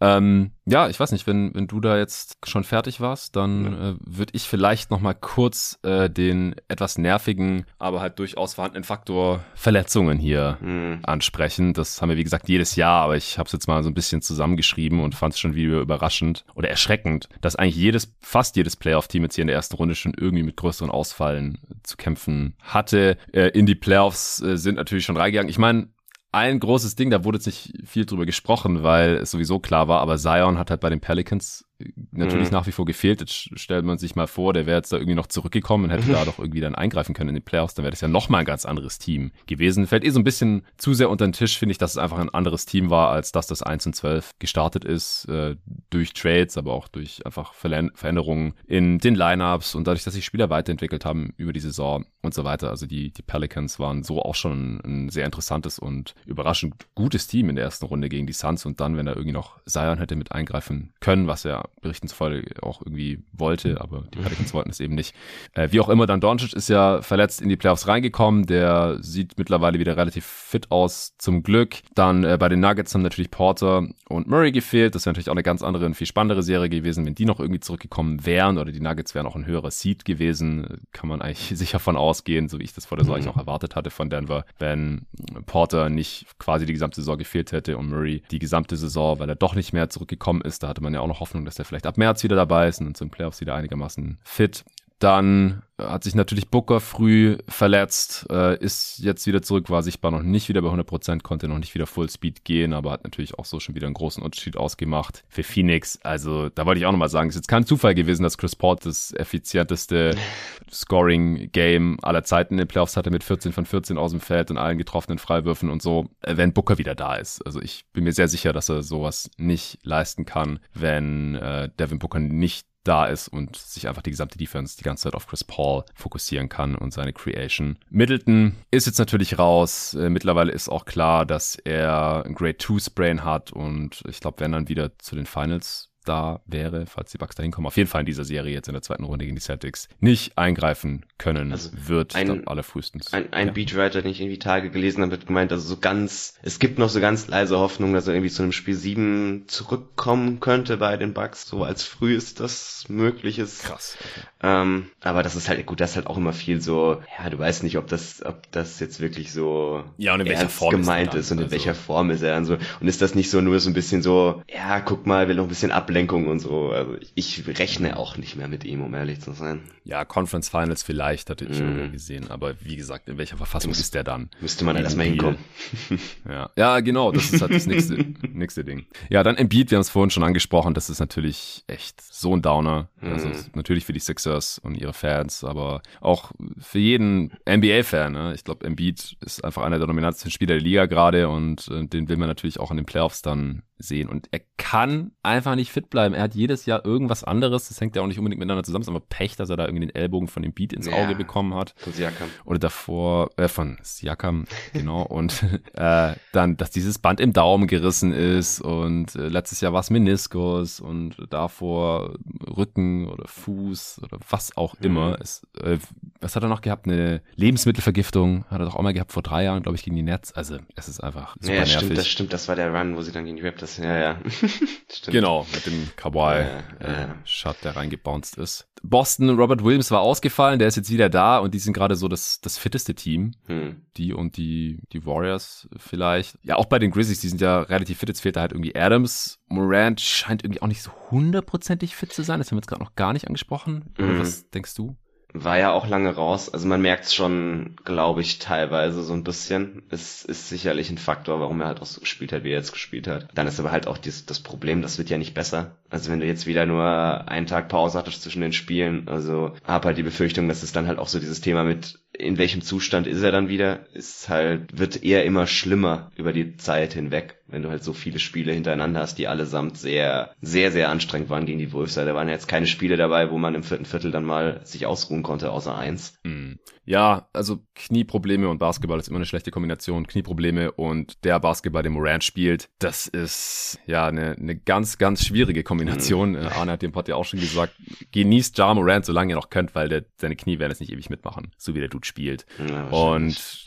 Ähm, ja, ich weiß nicht, wenn, wenn du da jetzt schon fertig warst, dann ja. äh, würde ich vielleicht noch mal kurz äh, den etwas nervigen, aber halt durchaus vorhandenen Faktor Verletzungen hier mhm. ansprechen. Das haben wir, wie gesagt, jedes Jahr, aber ich habe es jetzt mal so ein bisschen zusammengeschrieben und fand es schon wieder überraschend oder erschreckend, dass eigentlich jedes, fast jedes Playoff-Team jetzt hier in der ersten Runde schon irgendwie mit größeren Ausfallen zu kämpfen hatte. Äh, in die Playoffs äh, sind natürlich schon reingegangen. Ich meine, ein großes Ding, da wurde jetzt nicht viel drüber gesprochen, weil es sowieso klar war, aber Zion hat halt bei den Pelicans natürlich mhm. nach wie vor gefehlt. Jetzt stellt man sich mal vor, der wäre jetzt da irgendwie noch zurückgekommen und hätte mhm. da doch irgendwie dann eingreifen können in die Playoffs, dann wäre das ja noch mal ein ganz anderes Team gewesen. Fällt eh so ein bisschen zu sehr unter den Tisch, finde ich, dass es einfach ein anderes Team war, als dass das 1 und 12 gestartet ist, äh, durch Trades, aber auch durch einfach Veränderungen in den Lineups und dadurch, dass sich Spieler weiterentwickelt haben über die Saison und so weiter. Also die, die Pelicans waren so auch schon ein sehr interessantes und überraschend gutes Team in der ersten Runde gegen die Suns und dann, wenn er irgendwie noch Zion hätte mit eingreifen können, was er Berichten zufolge auch irgendwie wollte, aber die Pelicans wollten es eben nicht. Äh, wie auch immer, dann Doncic ist ja verletzt in die Playoffs reingekommen. Der sieht mittlerweile wieder relativ fit aus, zum Glück. Dann äh, bei den Nuggets haben natürlich Porter und Murray gefehlt. Das wäre natürlich auch eine ganz andere und viel spannendere Serie gewesen, wenn die noch irgendwie zurückgekommen wären oder die Nuggets wären auch ein höherer Seed gewesen. Kann man eigentlich [LAUGHS] sicher von ausgehen, so wie ich das vor der Saison mhm. auch erwartet hatte von Denver, wenn Porter nicht quasi die gesamte Saison gefehlt hätte und Murray die gesamte Saison, weil er doch nicht mehr zurückgekommen ist. Da hatte man ja auch noch Hoffnung, dass er vielleicht ab März wieder dabei ist und zu den Playoffs wieder einigermaßen fit. Dann hat sich natürlich Booker früh verletzt, äh, ist jetzt wieder zurück, war sichtbar noch nicht wieder bei 100%, konnte noch nicht wieder Full Speed gehen, aber hat natürlich auch so schon wieder einen großen Unterschied ausgemacht für Phoenix. Also da wollte ich auch nochmal sagen, es ist jetzt kein Zufall gewesen, dass Chris Paul das effizienteste [LAUGHS] Scoring-Game aller Zeiten in den Playoffs hatte mit 14 von 14 aus dem Feld und allen getroffenen Freiwürfen und so, äh, wenn Booker wieder da ist. Also ich bin mir sehr sicher, dass er sowas nicht leisten kann, wenn äh, Devin Booker nicht da ist und sich einfach die gesamte Defense die ganze Zeit auf Chris Paul fokussieren kann und seine Creation. Middleton ist jetzt natürlich raus. Äh, mittlerweile ist auch klar, dass er ein Grade 2 Sprain hat und ich glaube, wenn dann wieder zu den Finals da wäre, falls die Bucks da hinkommen, auf jeden Fall in dieser Serie jetzt in der zweiten Runde gegen die Celtics nicht eingreifen können also wird, ein, allerfrühestens. Ein, ein ja. Beatwriter, den ich irgendwie Tage gelesen habe, hat gemeint, also so ganz, es gibt noch so ganz leise Hoffnung, dass er irgendwie zu einem Spiel 7 zurückkommen könnte bei den Bucks, so als früh ist das möglich ist. Krass. Okay. Ähm, aber das ist halt, gut, das ist halt auch immer viel so, ja, du weißt nicht, ob das, ob das jetzt wirklich so ja, und in welcher Form gemeint ist, ist und in also. welcher Form ist er dann so. Und ist das nicht so nur so ein bisschen so, ja, guck mal, will noch ein bisschen ab Ablenkung und so. Also ich rechne auch nicht mehr mit ihm, um ehrlich zu sein. Ja, Conference Finals vielleicht, hatte ich mm. gesehen. Aber wie gesagt, in welcher Verfassung ist der dann? Müsste man erstmal hinkommen. [LAUGHS] ja. ja, genau, das ist halt das nächste, [LAUGHS] nächste Ding. Ja, dann Embiid, wir haben es vorhin schon angesprochen, das ist natürlich echt so ein Downer. Mm. Also natürlich für die Sixers und ihre Fans, aber auch für jeden NBA-Fan. Ne? Ich glaube, Embiid ist einfach einer der dominantesten Spieler der Liga gerade und äh, den will man natürlich auch in den Playoffs dann sehen. Und er kann einfach nicht fit bleiben. Er hat jedes Jahr irgendwas anderes. Das hängt ja auch nicht unbedingt miteinander zusammen. Es ist aber Pech, dass er da irgendwie den Ellbogen von dem Beat ins ja, Auge bekommen hat. Von Siakam. Oder davor, äh, von Siakam, genau. und [LAUGHS] äh, dann, dass dieses Band im Daumen gerissen ist. Und äh, letztes Jahr war es Meniskus und davor Rücken oder Fuß oder was auch immer. Mhm. Es, äh, was hat er noch gehabt? Eine Lebensmittelvergiftung hat er doch auch mal gehabt vor drei Jahren, glaube ich, gegen die Nets. Also es ist einfach super ja, nervig. Stimmt, das stimmt. Das war der Run, wo sie dann gegen die Raptors das, ja, ja. [LAUGHS] genau, mit dem Kawhi-Shot, äh, der reingebounced ist. Boston, Robert Williams war ausgefallen, der ist jetzt wieder da und die sind gerade so das, das fitteste Team. Hm. Die und die, die Warriors vielleicht. Ja, auch bei den Grizzlies, die sind ja relativ fit. Jetzt fehlt da halt irgendwie Adams. Morant scheint irgendwie auch nicht so hundertprozentig fit zu sein. Das haben wir jetzt gerade noch gar nicht angesprochen. Hm. Was denkst du? War ja auch lange raus. Also man merkt es schon, glaube ich, teilweise so ein bisschen. Es ist sicherlich ein Faktor, warum er halt auch so gespielt hat, wie er jetzt gespielt hat. Dann ist aber halt auch dies, das Problem, das wird ja nicht besser. Also wenn du jetzt wieder nur einen Tag Pause hattest zwischen den Spielen, also hab halt die Befürchtung, dass es dann halt auch so dieses Thema mit in welchem Zustand ist er dann wieder, ist halt, wird eher immer schlimmer über die Zeit hinweg, wenn du halt so viele Spiele hintereinander hast, die allesamt sehr, sehr, sehr anstrengend waren gegen die Wolves. Da waren jetzt keine Spiele dabei, wo man im vierten Viertel dann mal sich ausruhen konnte, außer eins. Mhm. Ja, also Knieprobleme und Basketball ist immer eine schlechte Kombination. Knieprobleme und der Basketball, den Morant spielt, das ist ja eine, eine ganz, ganz schwierige Kombination. Mhm. Arne hat dem Pod ja auch schon gesagt, genießt Ja Morant, solange ihr noch könnt, weil der, seine Knie werden es nicht ewig mitmachen, so wie der Dude spielt. Ja, und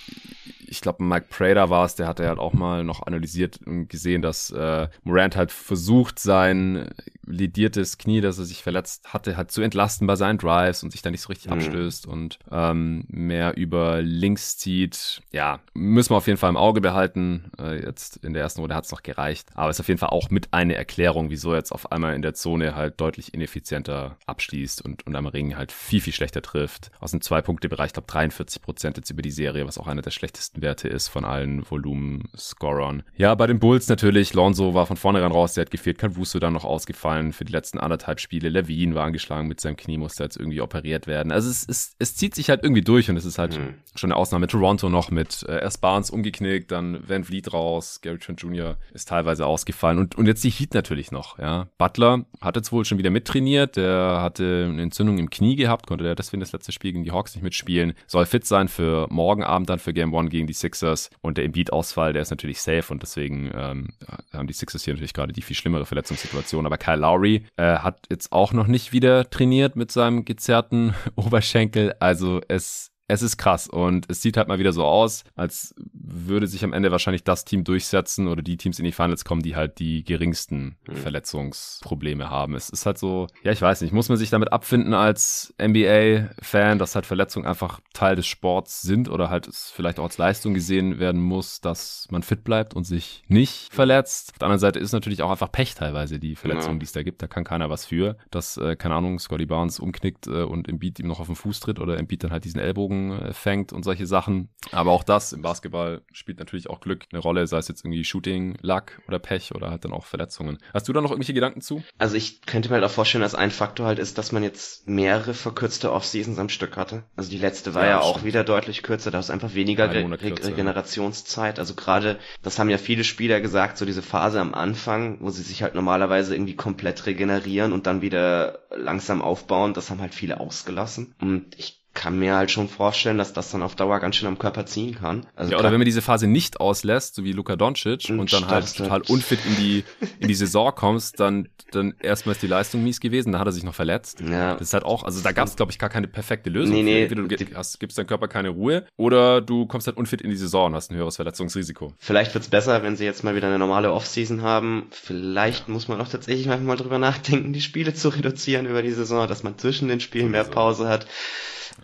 ich glaube, Mike Prater war es, der hatte halt auch mal noch analysiert und gesehen, dass äh, Morant halt versucht, sein lidiertes Knie, das er sich verletzt hatte, halt zu entlasten bei seinen Drives und sich da nicht so richtig mhm. abstößt und ähm, mehr über links zieht. Ja, müssen wir auf jeden Fall im Auge behalten. Äh, jetzt in der ersten Runde hat es noch gereicht, aber ist auf jeden Fall auch mit eine Erklärung, wieso er jetzt auf einmal in der Zone halt deutlich ineffizienter abschließt und, und am Ring halt viel, viel schlechter trifft. Aus dem Zwei-Punkte-Bereich, ich glaube 43 Prozent jetzt über die Serie, was auch einer der schlechtesten Werte ist von allen Volumen-Scorern. Ja, bei den Bulls natürlich, Lonzo war von vornherein raus, der hat gefehlt, Wusu dann noch ausgefallen für die letzten anderthalb Spiele. Levine war angeschlagen mit seinem Knie, musste jetzt irgendwie operiert werden. Also es, es, es zieht sich halt irgendwie durch und es ist halt mhm. schon eine Ausnahme. Toronto noch mit äh, erst Barnes umgeknickt, dann Van Vliet raus, Gary Trent Jr. ist teilweise ausgefallen und, und jetzt die Heat natürlich noch, ja. Butler hat jetzt wohl schon wieder mittrainiert, der hatte eine Entzündung im Knie gehabt, konnte der deswegen das letzte Spiel gegen die Hawks nicht mitspielen, soll fit sein für morgen Abend dann für Game One gegen die Sixers und der Embiid-Ausfall, der ist natürlich safe und deswegen ähm, haben die Sixers hier natürlich gerade die viel schlimmere Verletzungssituation, aber Kyle Lowry äh, hat jetzt auch noch nicht wieder trainiert mit seinem gezerrten [LAUGHS] Oberschenkel. Also es es ist krass und es sieht halt mal wieder so aus, als würde sich am Ende wahrscheinlich das Team durchsetzen oder die Teams in die Finals kommen, die halt die geringsten mhm. Verletzungsprobleme haben. Es ist halt so, ja, ich weiß nicht, muss man sich damit abfinden als NBA-Fan, dass halt Verletzungen einfach Teil des Sports sind oder halt es vielleicht auch als Leistung gesehen werden muss, dass man fit bleibt und sich nicht verletzt. Auf der anderen Seite ist natürlich auch einfach Pech teilweise die Verletzungen, ja. die es da gibt. Da kann keiner was für, dass, äh, keine Ahnung, Scotty Barnes umknickt äh, und Embiid ihm noch auf den Fuß tritt oder Embiid dann halt diesen Ellbogen Äh, fängt und solche Sachen. Aber auch das im Basketball spielt natürlich auch Glück eine Rolle, sei es jetzt irgendwie Shooting, Luck oder Pech oder halt dann auch Verletzungen. Hast du da noch irgendwelche Gedanken zu? Also ich könnte mir halt auch vorstellen, dass ein Faktor halt ist, dass man jetzt mehrere verkürzte Off-Seasons am Stück hatte. Also die letzte war ja, ja auch wieder deutlich kürzer, da ist einfach weniger Re Re Regenerationszeit. Also gerade, das haben ja viele Spieler gesagt, so diese Phase am Anfang, wo sie sich halt normalerweise irgendwie komplett regenerieren und dann wieder langsam aufbauen, das haben halt viele ausgelassen. Und ich kann mir halt schon vorstellen, dass das dann auf Dauer ganz schön am Körper ziehen kann. Also ja, oder wenn man diese Phase nicht auslässt, so wie Luka Doncic und, und dann halt total unfit in die in die [LAUGHS] Saison kommst, dann dann erstmal ist die Leistung mies gewesen, dann hat er sich noch verletzt. Ja. Das ist halt auch, also da gab es glaube ich gar keine perfekte Lösung. Nee, nee, Entweder du hast, gibst deinem Körper keine Ruhe oder du kommst halt unfit in die Saison und hast ein höheres Verletzungsrisiko. Vielleicht wird's besser, wenn sie jetzt mal wieder eine normale Offseason haben. Vielleicht muss man auch tatsächlich mal drüber nachdenken, die Spiele zu reduzieren über die Saison, dass man zwischen den Spielen mehr Pause hat.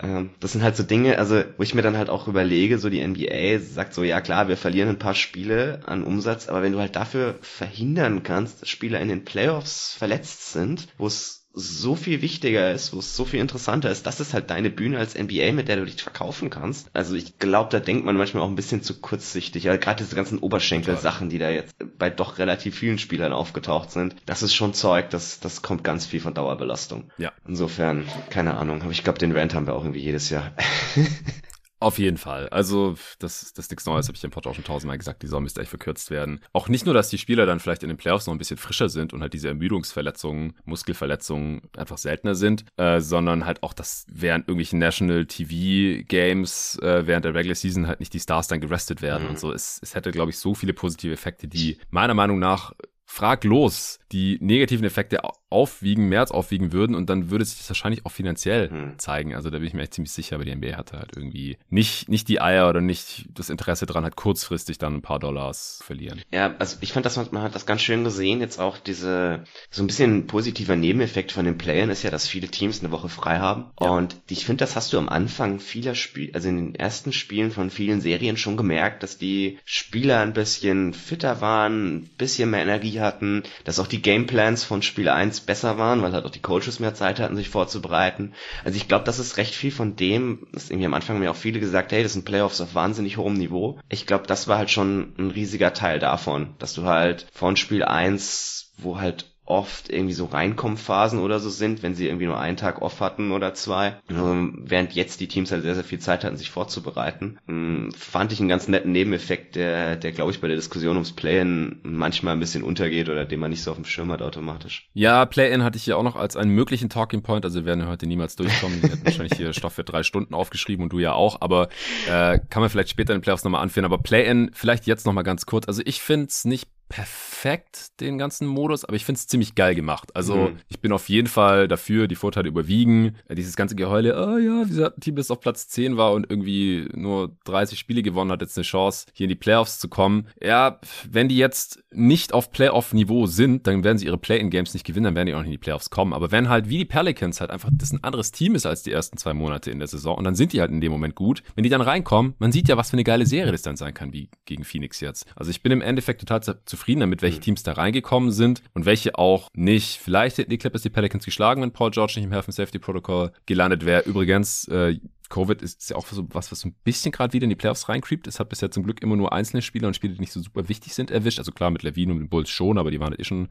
Ähm, das sind halt so Dinge, also wo ich mir dann halt auch überlege, so die NBA sagt so, ja klar, wir verlieren ein paar Spiele an Umsatz, aber wenn du halt dafür verhindern kannst, dass Spieler in den Playoffs verletzt sind, wo es so viel wichtiger ist, wo es so viel interessanter ist. Das ist halt deine Bühne als NBA, mit der du dich verkaufen kannst. Also ich glaube, da denkt man manchmal auch ein bisschen zu kurzsichtig. Ja, gerade diese ganzen Oberschenkel-Sachen, die da jetzt bei doch relativ vielen Spielern aufgetaucht sind. Das ist schon Zeug, das, das kommt ganz viel von Dauerbelastung. Ja. Insofern, keine Ahnung. Aber ich glaube, den Rant haben wir auch irgendwie jedes Jahr. [LAUGHS] Auf jeden Fall. Also, das, das ist nichts Neues, habe ich im Pod auch schon tausendmal gesagt, die Saison müsste echt verkürzt werden. Auch nicht nur, dass die Spieler dann vielleicht in den Playoffs noch ein bisschen frischer sind und halt diese Ermüdungsverletzungen, Muskelverletzungen einfach seltener sind, äh, sondern halt auch, dass während irgendwelchen National TV Games, äh, während der Regular Season halt nicht die Stars dann gerestet werden mhm. und so. Es, es hätte, glaube ich, so viele positive Effekte, die meiner Meinung nach fraglos die negativen Effekte aufwiegen, mehr als aufwiegen würden und dann würde sich das wahrscheinlich auch finanziell hm. zeigen. Also da bin ich mir echt ziemlich sicher, aber die NBA hatte halt irgendwie nicht, nicht die Eier oder nicht das Interesse dran, halt kurzfristig dann ein paar Dollars verlieren. Ja, also ich fand, dass man, man hat das ganz schön gesehen, jetzt auch diese, so ein bisschen positiver Nebeneffekt von den Playern ist ja, dass viele Teams eine Woche frei haben ja. und ich finde, das hast du am Anfang vieler Spiele, also in den ersten Spielen von vielen Serien schon gemerkt, dass die Spieler ein bisschen fitter waren, ein bisschen mehr Energie hatten, dass auch die Gameplans von Spiel 1 besser waren, weil halt auch die Coaches mehr Zeit hatten, sich vorzubereiten. Also ich glaube, das ist recht viel von dem, das irgendwie am Anfang mir auch viele gesagt, hey, das sind Playoffs auf wahnsinnig hohem Niveau. Ich glaube, das war halt schon ein riesiger Teil davon, dass du halt von Spiel 1, wo halt oft irgendwie so Reinkommenphasen oder so sind, wenn sie irgendwie nur einen Tag off hatten oder zwei. Ähm, während jetzt die Teams halt sehr, sehr viel Zeit hatten, sich vorzubereiten. Ähm, fand ich einen ganz netten Nebeneffekt, der, der glaube ich bei der Diskussion ums Play-In manchmal ein bisschen untergeht oder den man nicht so auf dem Schirm hat automatisch. Ja, Play-In hatte ich hier auch noch als einen möglichen Talking Point, also wir werden heute niemals durchkommen. Wir hätten wahrscheinlich hier Stoff für drei Stunden aufgeschrieben und du ja auch, aber äh, kann man vielleicht später in den Playoffs nochmal anführen. Aber Play-In vielleicht jetzt nochmal ganz kurz. Also ich finde es nicht perfekt, den ganzen Modus, aber ich finde es ziemlich geil gemacht. Also mhm. ich bin auf jeden Fall dafür, die Vorteile überwiegen. Dieses ganze Geheule, oh ja, dieser Team, das auf Platz 10 war und irgendwie nur 30 Spiele gewonnen hat, jetzt eine Chance, hier in die Playoffs zu kommen. Ja, wenn die jetzt nicht auf Playoff-Niveau sind, dann werden sie ihre Play-in-Games nicht gewinnen, dann werden die auch nicht in die Playoffs kommen. Aber wenn halt wie die Pelicans halt einfach das ein anderes Team ist als die ersten zwei Monate in der Saison und dann sind die halt in dem Moment gut, wenn die dann reinkommen, man sieht ja, was für eine geile Serie das dann sein kann, wie gegen Phoenix jetzt. Also ich bin im Endeffekt total zufrieden zufrieden damit, welche mhm. Teams da reingekommen sind und welche auch nicht. Vielleicht hätten die Clippers die Pelicans geschlagen, wenn Paul George nicht im Health and Safety Protocol gelandet wäre. Übrigens, äh, Covid ist ja auch so was, was so ein bisschen gerade wieder in die Playoffs reincreept. Es hat bisher zum Glück immer nur einzelne Spieler und Spiele, die nicht so super wichtig sind, erwischt. Also klar, mit Levine und den Bulls schon, aber die waren eh schon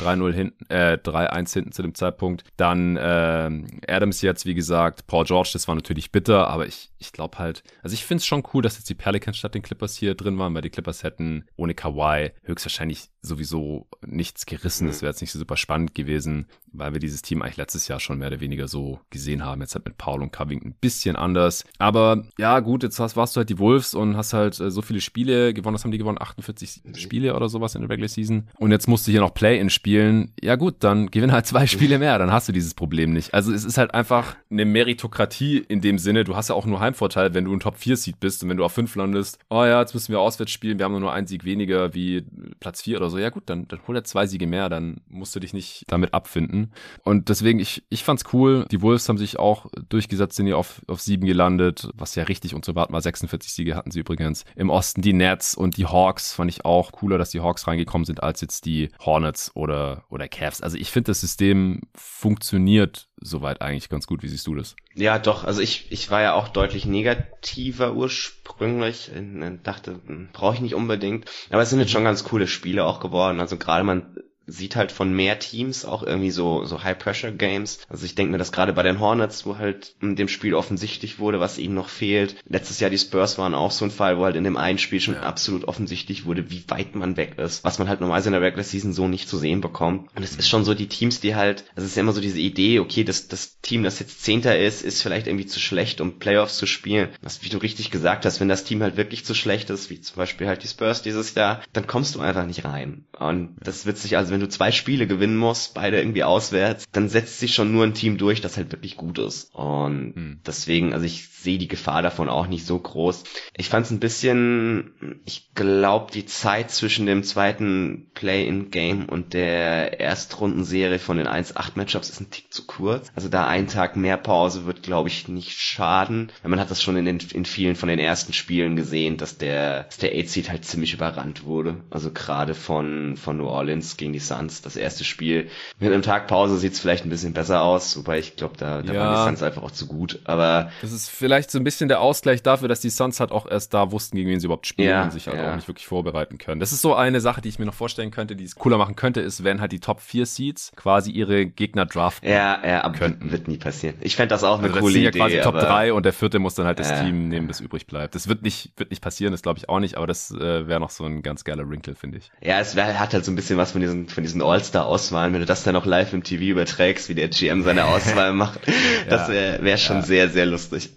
3-0 hinten, äh, 3-1 hinten zu dem Zeitpunkt. Dann äh, Adams jetzt, wie gesagt, Paul George, das war natürlich bitter, aber ich, ich glaube halt, also ich finde es schon cool, dass jetzt die Pelicans statt den Clippers hier drin waren, weil die Clippers hätten ohne Kawhi höchstwahrscheinlich sowieso nichts gerissen. Das wäre jetzt nicht so super spannend gewesen, weil wir dieses Team eigentlich letztes Jahr schon mehr oder weniger so gesehen haben. Jetzt halt mit Paul und Covington ein bisschen anders. Aber ja, gut, jetzt hast, warst du halt die Wolves und hast halt äh, so viele Spiele gewonnen. Was haben die gewonnen? 48 mhm. Spiele oder sowas in der Regular Season. Und jetzt musst du hier noch Play-In spielen. Ja gut, dann gewinn halt zwei Spiele mehr. Dann hast du dieses Problem nicht. Also es ist halt einfach eine Meritokratie in dem Sinne. Du hast ja auch nur Heimvorteil, wenn du ein Top-4-Seed bist und wenn du auf 5 landest. Oh ja, jetzt müssen wir auswärts spielen. Wir haben nur einen Sieg weniger wie Platz 4 oder so. Ja gut, dann, dann hol er zwei Siege mehr. Dann musst du dich nicht damit abfinden. Und deswegen, ich, ich fand's cool. Die Wolves haben sich auch durchgesetzt, sind hier auf, auf sieben gelandet, was ja richtig und so warten war. 46 Siege hatten sie übrigens. Im Osten die Nets und die Hawks fand ich auch cooler, dass die Hawks reingekommen sind, als jetzt die Hornets oder, oder Cavs. Also ich finde, das System funktioniert soweit eigentlich ganz gut. Wie siehst du das? Ja, doch. Also ich, ich war ja auch deutlich negativer ursprünglich. Ich dachte, hm, brauche ich nicht unbedingt. Aber es sind jetzt schon ganz coole Spiele auch geworden. Also gerade man sieht halt von mehr Teams auch irgendwie so, so High-Pressure-Games. Also ich denke mir, dass gerade bei den Hornets, wo halt in dem Spiel offensichtlich wurde, was ihnen noch fehlt. Letztes Jahr die Spurs waren auch so ein Fall, wo halt in dem einen Spiel schon ja. absolut offensichtlich wurde, wie weit man weg ist, was man halt normalerweise in der Regular Season so nicht zu sehen bekommt. Und es ist schon so die Teams, die halt, also es ist ja immer so diese Idee, okay, das, das Team, das jetzt Zehnter ist, ist vielleicht irgendwie zu schlecht, um Playoffs zu spielen. Was, wie du richtig gesagt hast, wenn das Team halt wirklich zu schlecht ist, wie zum Beispiel halt die Spurs dieses Jahr, dann kommst du einfach nicht rein. Und das wird sich, also wenn wenn du zwei Spiele gewinnen musst, beide irgendwie auswärts, dann setzt sich schon nur ein Team durch, das halt wirklich gut ist. Und hm. deswegen, also ich sehe die Gefahr davon auch nicht so groß. Ich fand es ein bisschen, ich glaube, die Zeit zwischen dem zweiten Play-in-Game und der Erstrundenserie von den 1-8-Matchups ist ein Tick zu kurz. Also da ein Tag mehr Pause wird, glaube ich, nicht schaden. Man hat das schon in, den, in vielen von den ersten Spielen gesehen, dass der, dass der 8-Seed halt ziemlich überrannt wurde. Also gerade von, von New Orleans gegen die Suns. Das erste Spiel mit einem Tag Pause sieht es vielleicht ein bisschen besser aus, wobei ich glaube, da, da ja. waren die Suns einfach auch zu gut. Aber das ist vielleicht so ein bisschen der Ausgleich dafür, dass die Suns halt auch erst da wussten, gegen wen sie überhaupt spielen ja, und sich halt ja. auch nicht wirklich vorbereiten können. Das ist so eine Sache, die ich mir noch vorstellen könnte, die es cooler machen könnte, ist, wenn halt die Top 4 Seeds quasi ihre Gegner draften. Ja, ja, aber könnten. wird nie passieren. Ich fände das auch eine also coole Idee. Das sind ja quasi Top 3 und der vierte muss dann halt das Team nehmen, das übrig bleibt. Das wird nicht, wird nicht passieren, das glaube ich auch nicht, aber das äh, wäre noch so ein ganz geiler Wrinkle, finde ich. Ja, es wär, hat halt so ein bisschen was von diesen, von diesen All-Star-Auswahlen, wenn du das dann noch live im TV überträgst, wie der GM seine [LAUGHS] Auswahl macht. Das wäre wär schon ja. sehr, sehr lustig.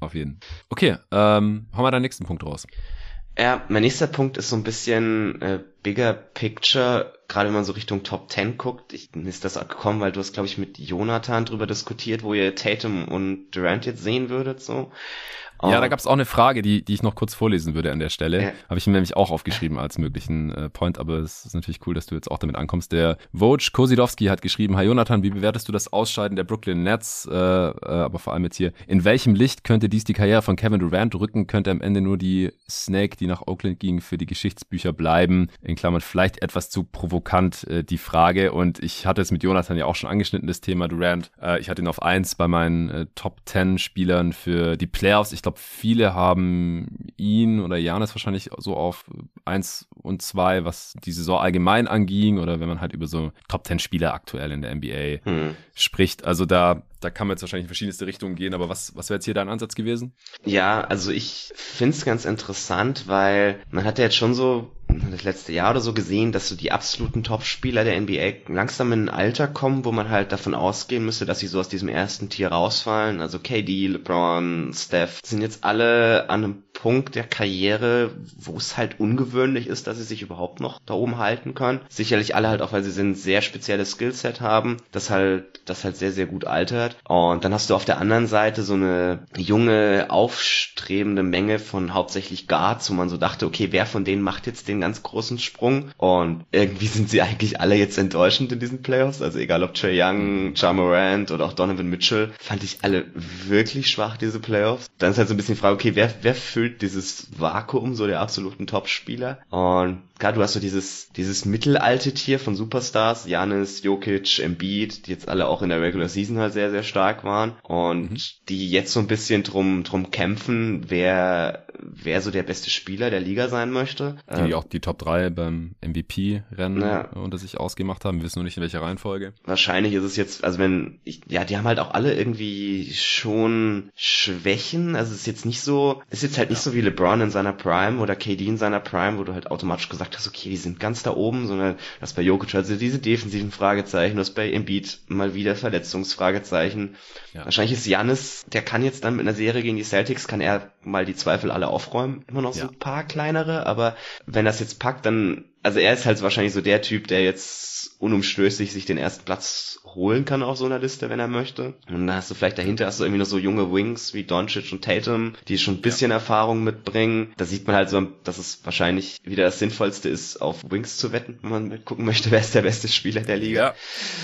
Auf jeden. Okay, ähm, hauen wir den nächsten Punkt raus. Ja, mein nächster Punkt ist so ein bisschen äh, bigger picture, gerade wenn man so Richtung Top 10 guckt. Ich ist das auch gekommen, weil du hast, glaube ich, mit Jonathan drüber diskutiert, wo ihr Tatum und Durant jetzt sehen würdet, so. Ja, da gab es auch eine Frage, die, die ich noch kurz vorlesen würde an der Stelle. Ja. Habe ich mir nämlich auch aufgeschrieben als möglichen äh, Point, aber es ist natürlich cool, dass du jetzt auch damit ankommst. Der Woj Kosidowski hat geschrieben, Hi Jonathan, wie bewertest du das Ausscheiden der Brooklyn Nets, äh, äh, aber vor allem jetzt hier, in welchem Licht könnte dies die Karriere von Kevin Durant rücken? Könnte am Ende nur die Snake, die nach Oakland ging, für die Geschichtsbücher bleiben? In Klammern vielleicht etwas zu provokant äh, die Frage und ich hatte es mit Jonathan ja auch schon angeschnitten, das Thema Durant. Äh, ich hatte ihn auf eins bei meinen äh, Top 10 Spielern für die Playoffs. Ich glaube, glaube, viele haben ihn oder Janis wahrscheinlich so auf eins und zwei, was die Saison allgemein anging oder wenn man halt über so Top Ten Spieler aktuell in der NBA hm. spricht. Also da, da kann man jetzt wahrscheinlich in verschiedenste Richtungen gehen, aber was, was wäre jetzt hier dein Ansatz gewesen? Ja, also ich finde es ganz interessant, weil man hat ja jetzt schon so das letzte Jahr oder so gesehen, dass so die absoluten Top-Spieler der NBA langsam in ein Alter kommen, wo man halt davon ausgehen müsste, dass sie so aus diesem ersten Tier rausfallen. Also KD, LeBron, Steph sind jetzt alle an einem Punkt der Karriere, wo es halt ungewöhnlich ist, dass sie sich überhaupt noch da oben halten können. Sicherlich alle halt auch, weil sie ein sehr spezielles Skillset haben, das halt, das halt sehr, sehr gut altert. Und dann hast du auf der anderen Seite so eine junge, aufstrebende Menge von hauptsächlich Guards, wo man so dachte, okay, wer von denen macht jetzt den ganz großen Sprung? Und irgendwie sind sie eigentlich alle jetzt enttäuschend in diesen Playoffs. Also egal ob Trey Young, Ja oder auch Donovan Mitchell, fand ich alle wirklich schwach, diese Playoffs. Dann ist halt so ein bisschen die Frage, okay, wer, wer füllt dieses Vakuum so der absoluten Top-Spieler. Und klar, du hast so dieses, dieses mittelalte Tier von Superstars, Janis, Jokic, Embiid, die jetzt alle auch in der Regular Season halt sehr, sehr stark waren und mhm. die jetzt so ein bisschen drum, drum kämpfen, wer, wer so der beste Spieler der Liga sein möchte. Die ähm, auch die Top 3 beim MVP-Rennen ja. unter sich ausgemacht haben. Wir wissen nur nicht in welcher Reihenfolge. Wahrscheinlich ist es jetzt, also wenn, ich, ja, die haben halt auch alle irgendwie schon Schwächen. Also es ist jetzt nicht so, ist jetzt halt nicht so wie LeBron in seiner Prime oder KD in seiner Prime, wo du halt automatisch gesagt hast, okay, die sind ganz da oben, sondern das bei Jokic also diese defensiven Fragezeichen, das bei Embiid mal wieder Verletzungsfragezeichen. Ja. Wahrscheinlich ist Janis, der kann jetzt dann mit einer Serie gegen die Celtics, kann er mal die Zweifel alle aufräumen. Immer noch so ja. ein paar kleinere, aber wenn das jetzt packt, dann also er ist halt wahrscheinlich so der Typ, der jetzt unumstößlich sich den ersten Platz holen kann auf so einer Liste, wenn er möchte. Und dann hast du vielleicht dahinter hast du irgendwie noch so junge Wings wie Doncic und Tatum, die schon ein bisschen ja. Erfahrung mitbringen. Da sieht man halt so, dass es wahrscheinlich wieder das Sinnvollste ist, auf Wings zu wetten, wenn man gucken möchte, [LAUGHS] wer ist der beste Spieler der Liga.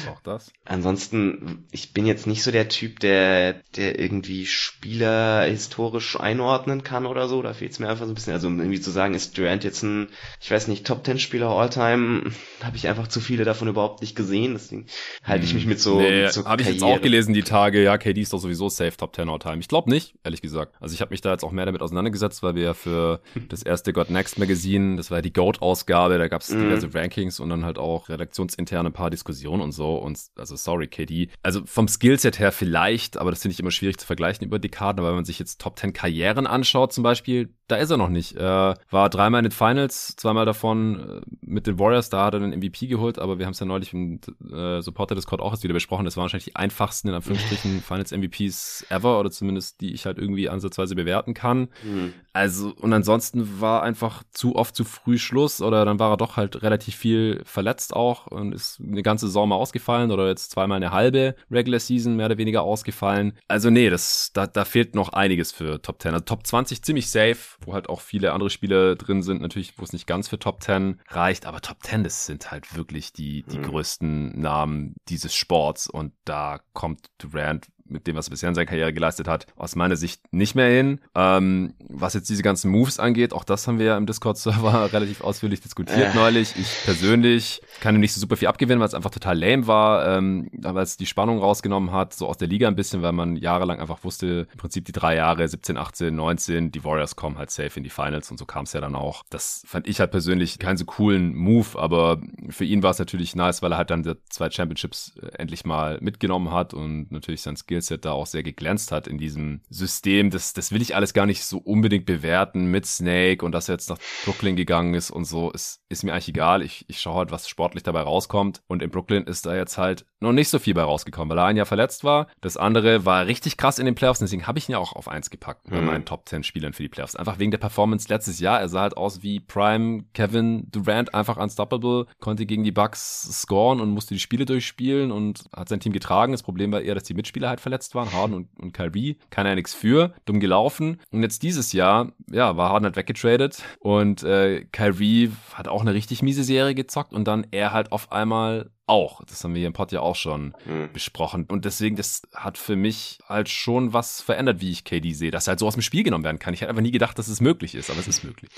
Ja, auch das. Ansonsten, ich bin jetzt nicht so der Typ, der, der irgendwie Spieler historisch einordnen kann oder so. Da fehlt es mir einfach so ein bisschen. Also um irgendwie zu sagen, ist Durant jetzt ein, ich weiß nicht, Top 10 Spieler All-Time, habe ich einfach zu viele davon überhaupt nicht gesehen. Deswegen halte ich mich mit so. Nee, so habe ich jetzt auch gelesen die Tage, ja, KD ist doch sowieso safe Top 10 All-Time. Ich glaube nicht, ehrlich gesagt. Also ich habe mich da jetzt auch mehr damit auseinandergesetzt, weil wir ja für [LAUGHS] das erste God Next Magazine, das war ja die GOAT-Ausgabe, da gab es mhm. diverse Rankings und dann halt auch redaktionsinterne paar Diskussionen und so. Und also sorry, KD. Also vom Skillset her vielleicht, aber das finde ich immer schwierig zu vergleichen über Dekaden, aber wenn man sich jetzt Top 10 Karrieren anschaut zum Beispiel, da ist er noch nicht. Er war dreimal in den Finals, zweimal davon äh, mit den Warriors, da hat er den MVP geholt, aber wir haben es ja neulich im äh, Supporter Discord auch erst wieder besprochen. Das waren wahrscheinlich die einfachsten, in Anführungsstrichen, [LAUGHS] Finals MVPs ever oder zumindest die ich halt irgendwie ansatzweise bewerten kann. Mhm. Also, und ansonsten war einfach zu oft zu früh Schluss oder dann war er doch halt relativ viel verletzt auch und ist eine ganze Saison mal ausgefallen oder jetzt zweimal eine halbe Regular Season mehr oder weniger ausgefallen. Also nee, das, da, da fehlt noch einiges für Top 10. Also Top 20 ziemlich safe, wo halt auch viele andere Spiele drin sind, natürlich, wo es nicht ganz für Top 10 reicht, aber Top 10, das sind halt wirklich die, die mhm. größten Namen dieses Sports und da kommt Durant mit dem, was er bisher in seiner Karriere geleistet hat, aus meiner Sicht nicht mehr hin. Ähm, was jetzt diese ganzen Moves angeht, auch das haben wir ja im Discord-Server [LAUGHS] relativ ausführlich diskutiert äh. neulich. Ich persönlich kann ihm nicht so super viel abgewinnen, weil es einfach total lame war, ähm, weil es die Spannung rausgenommen hat, so aus der Liga ein bisschen, weil man jahrelang einfach wusste, im Prinzip die drei Jahre, 17, 18, 19, die Warriors kommen halt safe in die Finals und so kam es ja dann auch. Das fand ich halt persönlich keinen so coolen Move, aber für ihn war es natürlich nice, weil er halt dann die zwei Championships äh, endlich mal mitgenommen hat und natürlich sein Skill Skillset da auch sehr geglänzt hat in diesem System. Das, das will ich alles gar nicht so unbedingt bewerten mit Snake und dass er jetzt nach Brooklyn gegangen ist und so. Ist, ist mir eigentlich egal. Ich, ich schaue halt, was sportlich dabei rauskommt. Und in Brooklyn ist da jetzt halt noch nicht so viel bei rausgekommen, weil er ein Jahr verletzt war. Das andere war richtig krass in den Playoffs. Deswegen habe ich ihn ja auch auf eins gepackt bei mhm. meinen Top 10 Spielern für die Playoffs. Einfach wegen der Performance letztes Jahr. Er sah halt aus wie Prime Kevin Durant, einfach unstoppable, konnte gegen die Bucks scoren und musste die Spiele durchspielen und hat sein Team getragen. Das Problem war eher, dass die Mitspieler halt verletzt waren. Harden und, und Kyrie. Kann ja nichts für. Dumm gelaufen. Und jetzt dieses Jahr, ja, war Harden halt weggetradet und äh, Kyrie hat auch eine richtig miese Serie gezockt und dann er halt auf einmal auch. Das haben wir hier im Pod ja auch schon mhm. besprochen. Und deswegen, das hat für mich halt schon was verändert, wie ich KD sehe, dass er halt so aus dem Spiel genommen werden kann. Ich hätte einfach nie gedacht, dass es möglich ist, aber es ist möglich.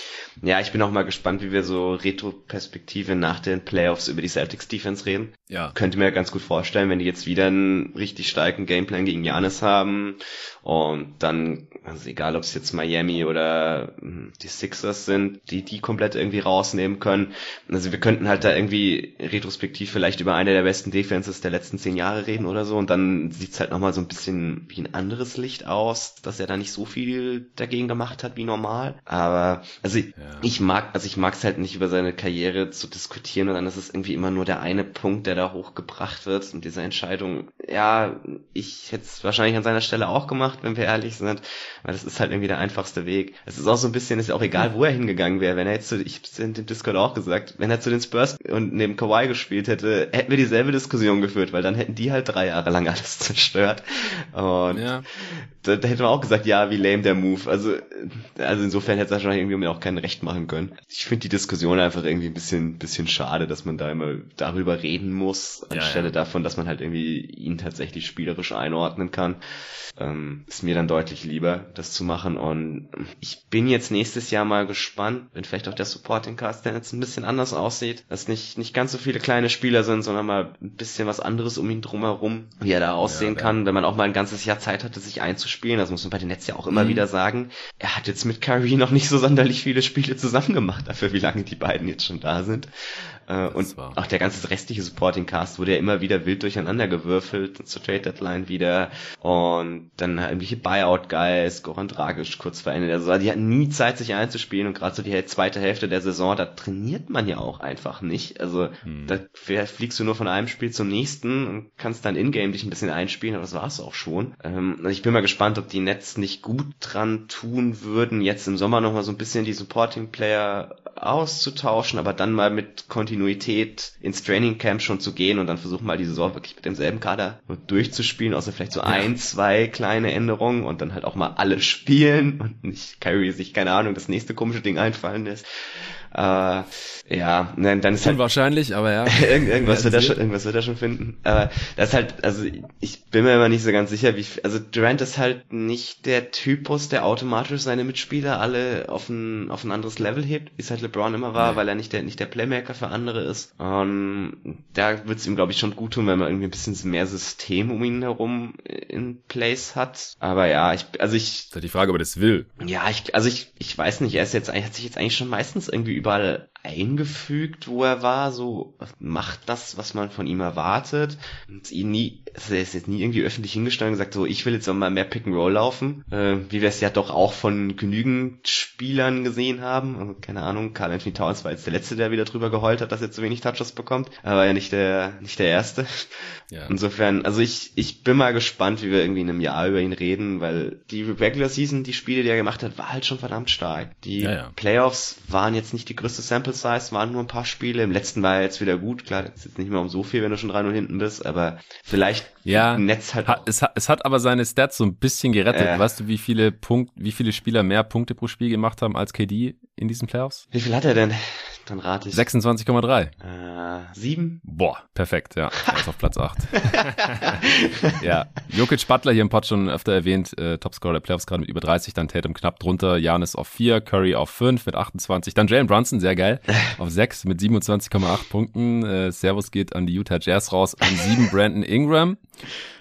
Ja, ich bin auch mal gespannt, wie wir so Retro-Perspektive nach den Playoffs über die Celtics Defense reden. Ja. Könnte mir ganz gut vorstellen, wenn die jetzt wieder einen richtig starken Gameplan gegen Janis haben und dann, also egal ob es jetzt Miami oder hm, die Sixers sind, die die komplett irgendwie rausnehmen können. Also wir könnten halt da irgendwie retrospektiv vielleicht über eine der besten Defenses der letzten zehn Jahre reden oder so und dann sieht's halt nochmal so ein bisschen wie ein anderes Licht aus, dass er da nicht so viel dagegen gemacht hat wie normal. Aber also ja. ich mag, also ich mag es halt nicht über seine Karriere zu diskutieren und dann ist es irgendwie immer nur der eine Punkt, der da hochgebracht wird und diese Entscheidung, ja, ich hätte es wahrscheinlich an seiner Stelle auch gemacht gemacht, wenn wir ehrlich sind, weil das ist halt irgendwie der einfachste Weg. Es ist auch so ein bisschen, ist ja auch egal, wo er hingegangen wäre. Wenn er jetzt zu, ich hab's in dem Discord auch gesagt, wenn er zu den Spurs und neben Kawhi gespielt hätte, hätten wir dieselbe Diskussion geführt, weil dann hätten die halt drei Jahre lang alles zerstört. Und ja. Da, da hätte man auch gesagt, ja, wie lame der Move. Also, also insofern hätte es wahrscheinlich irgendwie auch kein Recht machen können. Ich finde die Diskussion einfach irgendwie ein bisschen, bisschen schade, dass man da immer darüber reden muss, anstelle ja, ja. davon, dass man halt irgendwie ihn tatsächlich spielerisch einordnen kann. Ähm, ist mir dann deutlich lieber, das zu machen. Und ich bin jetzt nächstes Jahr mal gespannt, wenn vielleicht auch der Supporting Cast dann jetzt ein bisschen anders aussieht, dass nicht, nicht ganz so viele kleine Spieler sind, sondern mal ein bisschen was anderes um ihn drumherum, wie er da aussehen ja, kann, wenn man auch mal ein ganzes Jahr Zeit hatte, sich einzuspielen. Das muss man bei den Nets ja auch immer mhm. wieder sagen. Er hat jetzt mit Kyrie noch nicht so sonderlich viele Spiele zusammen gemacht, dafür wie lange die beiden jetzt schon da sind. Äh, und auch der ganze restliche Supporting Cast wurde ja immer wieder wild durcheinander gewürfelt, zur Trade Deadline wieder und dann irgendwelche Buyout Guys, Goran Dragic kurz verändert. Also die hatten nie Zeit, sich einzuspielen und gerade so die zweite Hälfte der Saison, da trainiert man ja auch einfach nicht. Also hm. da fliegst du nur von einem Spiel zum nächsten und kannst dann in-game dich ein bisschen einspielen, aber das war's auch schon. Ähm, also ich bin mal gespannt, ob die Nets nicht gut dran tun würden, jetzt im Sommer nochmal so ein bisschen die Supporting Player auszutauschen, aber dann mal mit Kontinuität ins Training Camp schon zu gehen und dann versuchen mal die Saison wirklich mit demselben Kader durchzuspielen, außer vielleicht so ein, zwei kleine Änderungen und dann halt auch mal alle spielen und nicht Kyrie sich, keine Ahnung, das nächste komische Ding einfallen lässt. Äh, ja, nein, dann ist halt Unwahrscheinlich, aber ja. [LAUGHS] irgendwas wird er schon, irgendwas wird er schon finden. Aber das ist halt, also ich bin mir immer nicht so ganz sicher, wie, also Durant ist halt nicht der Typus, der automatisch seine Mitspieler alle auf ein, auf ein anderes Level hebt, wie es halt LeBron immer war, nee. weil er nicht der, nicht der Playmaker für andere ist. Und da wird es ihm, glaube ich, schon gut tun, wenn man irgendwie ein bisschen mehr System um ihn herum in place hat. Aber ja, ich, also ich. Das ist halt die Frage, ob er das will. Ja, ich, also ich, ich weiß nicht, er ist jetzt, er hat sich jetzt eigentlich schon meistens irgendwie Gimana? Eingefügt, wo er war, so macht das, was man von ihm erwartet. Und ihn nie, also er ist jetzt nie irgendwie öffentlich hingestellt und gesagt, so ich will jetzt auch mal mehr Pick and Roll laufen, äh, wie wir es ja doch auch von genügend Spielern gesehen haben. Also, keine Ahnung, Carl Anthony Towns war jetzt der letzte, der wieder drüber geheult hat, dass er zu wenig Touches bekommt, aber ja nicht der nicht der erste. Ja. Insofern, also ich ich bin mal gespannt, wie wir irgendwie in einem Jahr über ihn reden, weil die Regular Season, die Spiele, die er gemacht hat, war halt schon verdammt stark. Die ja, ja. Playoffs waren jetzt nicht die größte Sample Size, waren nur ein paar Spiele. Im letzten war er jetzt wieder gut. Klar, ist jetzt nicht mehr um so viel, wenn du schon 3-0 hinten bist, aber vielleicht ja, Netz halt. Hat, es, hat, es hat aber seine Stats so ein bisschen gerettet. Äh, weißt du, wie viele Punkt, wie viele Spieler mehr Punkte pro Spiel gemacht haben als KD in diesen Playoffs? Wie viel hat er denn? Dann rate ich. 26,3. Äh, sieben? Boah, perfekt, ja. [LAUGHS] Er ist auf Platz 8. [LAUGHS] ja, Jokic Butler hier im Pod schon öfter erwähnt, äh, Topscorer der Playoffs gerade mit über 30, dann Tatum knapp drunter, Janis auf 4, Curry auf 5 mit 28, dann Jalen Brunson, sehr geil, [LAUGHS] auf 6 mit 27,8 Punkten. Äh, Servus geht an die Utah Jazz raus, an 7 [LAUGHS] Brandon Ingram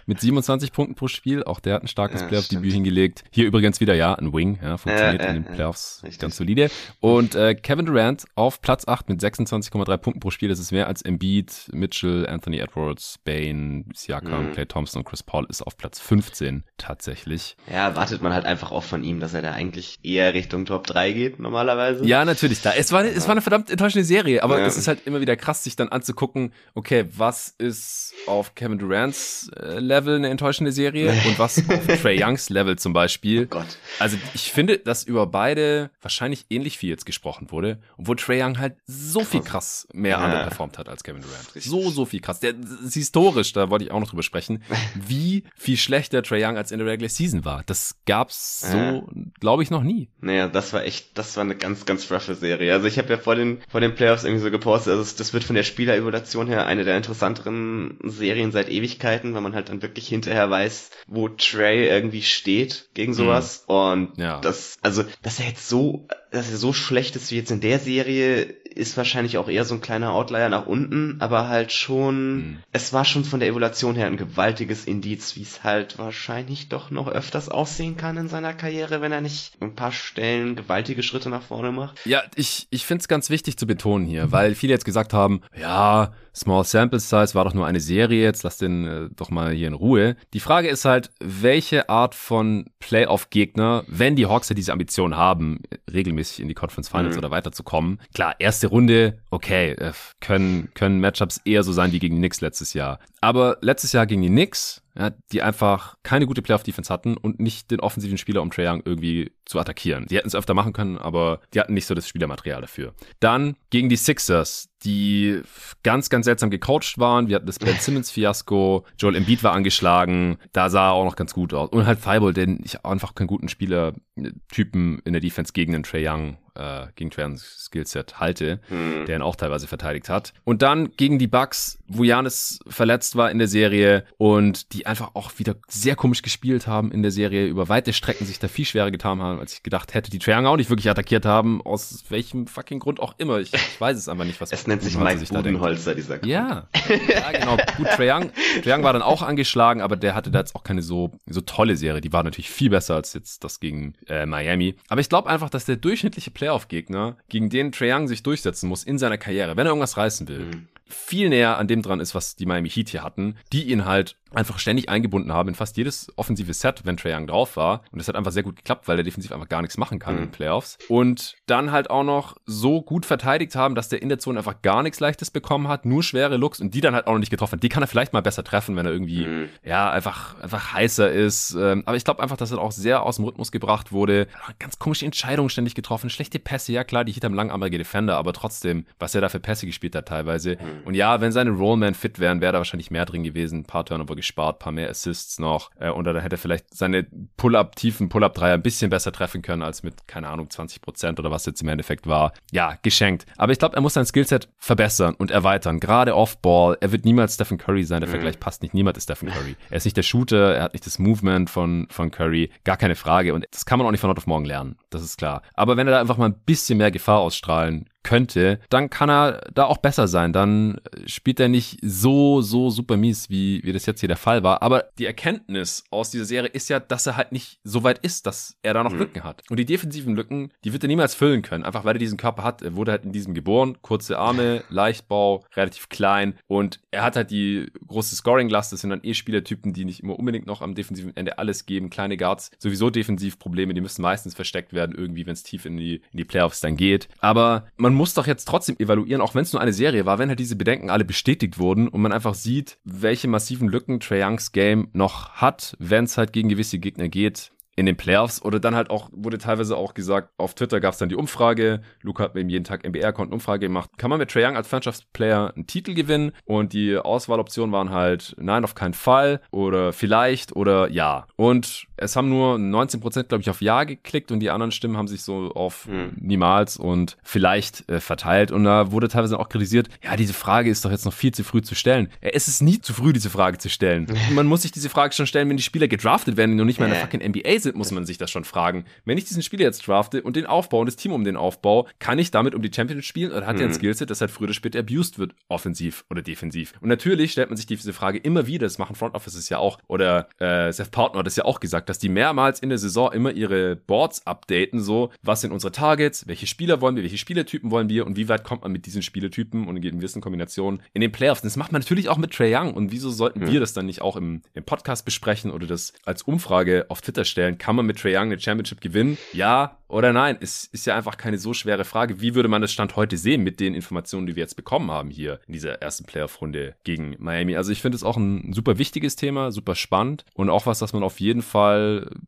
mit 27 Punkten pro Spiel. Auch der hat ein starkes ja, Playoff-Debüt hingelegt. Hier übrigens wieder, ja, ein Wing, ja, funktioniert äh, in den Playoffs äh, ganz solide. Und äh, Kevin Durant auf Platz 8 mit 26,3 Punkten pro Spiel. Das ist mehr als Embiid, Mitchell, Anthony Edwards, Bane, Siakam, mhm. Clay Thompson und Chris Paul ist auf Platz 15 tatsächlich. Ja, wartet man halt einfach auch von ihm, dass er da eigentlich eher Richtung Top 3 geht, normalerweise. Ja, natürlich. Da. Es, war, es war eine verdammt enttäuschende Serie, aber ja. es ist halt immer wieder krass, sich dann anzugucken, okay, was ist auf Kevin Durants äh, Level eine enttäuschende Serie und was auf [LAUGHS] Trey Youngs Level zum Beispiel. Oh Gott. Also ich finde, dass über beide wahrscheinlich ähnlich viel jetzt gesprochen wurde, obwohl Trey Young halt so viel krass mehr ja. underperformt hat als Kevin Durant. So, so viel krass. Der ist historisch, da wollte ich auch noch drüber sprechen, [LAUGHS] wie viel schlechter Trey Young als in der Regular Season war. Das gab's so, ja. glaube ich, noch nie. Naja, das war echt, das war eine ganz, ganz roughe Serie. Also ich habe ja vor den, vor den Playoffs irgendwie so gepostet, also das wird von der Spielerevaluation her eine der interessanteren Serien seit Ewigkeiten, weil man halt dann wirklich hinterher weiß, wo Trey irgendwie steht gegen sowas. Mhm. Und ja. das, also, dass er jetzt so, dass er so schlecht ist wie jetzt in der Serie, ist wahrscheinlich auch eher so ein kleiner Outlier nach unten, aber halt schon, mhm. es war schon von der Evaluation her ein gewaltiges Indiz, wie es halt wahrscheinlich doch noch öfters aussehen kann in seiner Karriere, wenn er nicht ein paar Stellen gewaltige Schritte nach vorne macht. Ja, ich, ich finde es ganz wichtig zu betonen hier, weil viele jetzt gesagt haben, ja, Small Sample Size war doch nur eine Serie, jetzt lass den äh, doch mal hier in Ruhe. Die Frage ist halt, welche Art von Playoff-Gegner, wenn die Hawks ja diese Ambition haben, regelmäßig in die Conference Finals mhm. oder weiterzukommen, klar, erste Runde, okay, äh, können, können Matchups eher so sein wie gegen die Knicks letztes Jahr. Aber letztes Jahr gegen die Knicks, ja, die einfach keine gute Playoff-Defense hatten und nicht den offensiven Spieler um Trae Young irgendwie zu attackieren. Die hätten es öfter machen können, aber die hatten nicht so das Spielermaterial dafür. Dann gegen die Sixers, die ganz, ganz seltsam gecoacht waren. Wir hatten das Ben Simmons-Fiasko. Joel Embiid war angeschlagen. Da sah er auch noch ganz gut aus. Und halt Fireball, den ich einfach keinen guten Spieler-Typen in der Defense gegen den Trae Young äh, gegen Trans Skillset halte, hm. der ihn auch teilweise verteidigt hat. Und dann gegen die Bucks, wo Janis verletzt war in der Serie und die einfach auch wieder sehr komisch gespielt haben in der Serie, über weite Strecken sich da viel schwerer getan haben, als ich gedacht hätte. Die Triangle auch nicht wirklich attackiert haben, aus welchem fucking Grund auch immer. Ich, ich weiß es einfach nicht, was Es nennt sich Mike Budenholzer, dieser Grund. Ja. ja, genau. Gut, Triangle, Triangle war dann auch angeschlagen, aber der hatte da jetzt auch keine so, so tolle Serie. Die war natürlich viel besser als jetzt das gegen äh, Miami. Aber ich glaube einfach, dass der durchschnittliche Playoff-Gegner, gegen den Trae Young sich durchsetzen muss in seiner Karriere, wenn er irgendwas reißen will, mhm viel näher an dem dran ist, was die Miami Heat hier hatten, die ihn halt einfach ständig eingebunden haben in fast jedes offensive Set, wenn Trae Young drauf war. Und das hat einfach sehr gut geklappt, weil der defensiv einfach gar nichts machen kann mhm. in den Playoffs. Und dann halt auch noch so gut verteidigt haben, dass der in der Zone einfach gar nichts Leichtes bekommen hat, nur schwere Looks und die dann halt auch noch nicht getroffen hat. Die kann er vielleicht mal besser treffen, wenn er irgendwie, mhm. ja, einfach, einfach heißer ist. Ähm, aber ich glaube einfach, dass er auch sehr aus dem Rhythmus gebracht wurde. Ganz komische Entscheidungen ständig getroffen, schlechte Pässe. Ja, klar, die Heat haben langarmige Defender, aber trotzdem, was er da für Pässe gespielt hat teilweise. Mhm. Und ja, wenn seine Rollman fit wären, wäre da wahrscheinlich mehr drin gewesen. Ein paar Turnover gespart, paar mehr Assists noch. Äh, und dann hätte er vielleicht seine Pull-up, tiefen Pull-up-Dreier ein bisschen besser treffen können als mit, keine Ahnung, 20 Prozent oder was jetzt im Endeffekt war. Ja, geschenkt. Aber ich glaube, er muss sein Skillset verbessern und erweitern. Gerade Off-Ball. Er wird niemals Stephen Curry sein. Der mhm. Vergleich passt nicht. Niemand ist Stephen Curry. Er ist nicht der Shooter. Er hat nicht das Movement von, von Curry. Gar keine Frage. Und das kann man auch nicht von heute auf morgen lernen. Das ist klar. Aber wenn er da einfach mal ein bisschen mehr Gefahr ausstrahlen könnte, dann kann er da auch besser sein. Dann spielt er nicht so, so super mies, wie, wie das jetzt hier der Fall war. Aber die Erkenntnis aus dieser Serie ist ja, dass er halt nicht so weit ist, dass er da noch mhm. Lücken hat. Und die defensiven Lücken, die wird er niemals füllen können, einfach weil er diesen Körper hat. Er wurde halt in diesem geboren, kurze Arme, [LAUGHS] Leichtbau, relativ klein und er hat halt die große Scoring-Last. Das sind dann eh Spielertypen, die nicht immer unbedingt noch am defensiven Ende alles geben. Kleine Guards, sowieso Defensivprobleme, die müssen meistens versteckt werden, irgendwie, wenn es tief in die, in die Playoffs dann geht. Aber man muss doch jetzt trotzdem evaluieren, auch wenn es nur eine Serie war, wenn halt diese Bedenken alle bestätigt wurden und man einfach sieht, welche massiven Lücken Trae Youngs Game noch hat, wenn es halt gegen gewisse Gegner geht in den Playoffs oder dann halt auch, wurde teilweise auch gesagt, auf Twitter gab es dann die Umfrage, Luca hat ihm jeden Tag NBA-Account Umfrage gemacht, kann man mit Trae Young als Franchise-Player einen Titel gewinnen? Und die Auswahloptionen waren halt, nein, auf keinen Fall oder vielleicht oder ja. Und es haben nur 19%, glaube ich, auf Ja geklickt und die anderen Stimmen haben sich so auf hm. niemals und vielleicht äh, verteilt. Und da wurde teilweise auch kritisiert, ja, diese Frage ist doch jetzt noch viel zu früh zu stellen. Ja, es ist nie zu früh, diese Frage zu stellen. [LAUGHS] Man muss sich diese Frage schon stellen, wenn die Spieler gedraftet werden, die noch nicht mal in der fucking NBA sind sind, muss man sich das schon fragen. Wenn ich diesen Spieler jetzt drafte und den Aufbau und das Team um den Aufbau, kann ich damit um die Championship spielen oder hat mhm. er ein Skillset, das halt früher oder später abused wird, offensiv oder defensiv? Und natürlich stellt man sich diese Frage immer wieder, das machen Front Offices ja auch, oder äh, Seth Partner hat das ja auch gesagt, dass die mehrmals in der Saison immer ihre Boards updaten, so, was sind unsere Targets, welche Spieler wollen wir, welche Spielertypen wollen wir und wie weit kommt man mit diesen Spielertypen und in gewissen Kombinationen in den Playoffs. Und das macht man natürlich auch mit Trey Young und wieso sollten mhm. wir das dann nicht auch im, im Podcast besprechen oder das als Umfrage auf Twitter stellen? Kann man mit Trey Young eine Championship gewinnen? Ja oder nein? Es ist ja einfach keine so schwere Frage. Wie würde man das Stand heute sehen mit den Informationen, die wir jetzt bekommen haben hier in dieser ersten Playoff-Runde gegen Miami? Also ich finde es auch ein super wichtiges Thema, super spannend und auch was, das man auf jeden Fall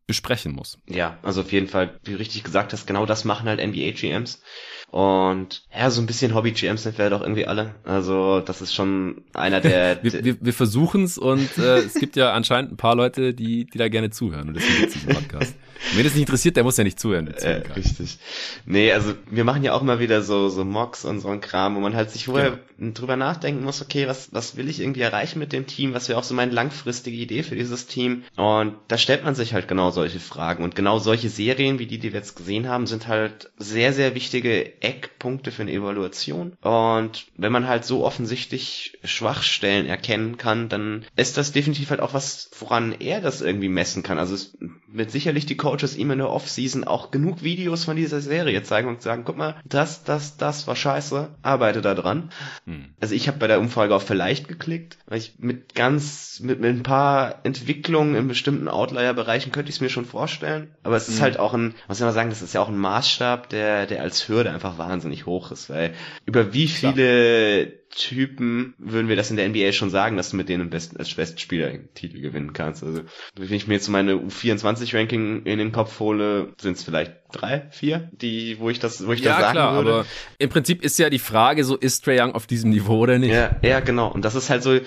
besprechen muss. Ja, also auf jeden Fall, wie du richtig gesagt hast, genau das machen halt NBA-GMs. Und ja, so ein bisschen Hobby-GMs sind wir doch irgendwie alle. Also das ist schon einer der... [LAUGHS] wir wir, wir versuchen es und äh, es gibt ja anscheinend ein paar Leute, die, die da gerne zuhören und deswegen [LAUGHS] gibt es diesen Podcast. Wen das nicht interessiert, der muss ja nicht zuhören. Äh, richtig. Nee, also wir machen ja auch immer wieder so, so Mocks und so ein Kram, wo man halt sich vorher genau. drüber nachdenken muss, okay, was, was will ich irgendwie erreichen mit dem Team? Was wäre auch so meine langfristige Idee für dieses Team? Und da stellt man sich halt genau solche Fragen. Und genau solche Serien, wie die, die wir jetzt gesehen haben, sind halt sehr, sehr wichtige Eckpunkte für eine Evaluation. Und wenn man halt so offensichtlich Schwachstellen erkennen kann, dann ist das definitiv halt auch was, woran er das irgendwie messen kann. Also es wird sicherlich die Coaches ihm in der Offseason auch genug Videos von dieser Serie zeigen und sagen, guck mal, das, das, das war scheiße, arbeite da dran. Hm. Also ich habe bei der Umfrage auf vielleicht geklickt, weil ich mit ganz, mit, mit ein paar Entwicklungen in bestimmten Outlier-Bereichen könnte ich es mir schon vorstellen. Aber es ist hm. halt auch ein, muss ich mal sagen, das ist ja auch ein Maßstab, der, der als Hürde einfach wahnsinnig hoch ist, weil über wie viele Klar Typen würden wir das in der NBA schon sagen, dass du mit denen am besten als Spieler einen Titel gewinnen kannst. Also wenn ich mir jetzt meine U24-Ranking in den Kopf hole, sind es vielleicht drei, vier, die, wo ich das, wo ich ja, das sagen klar, würde. Aber im Prinzip ist ja die Frage, so ist Trey Young auf diesem Niveau oder nicht? Ja, ja, genau. Und das ist halt so,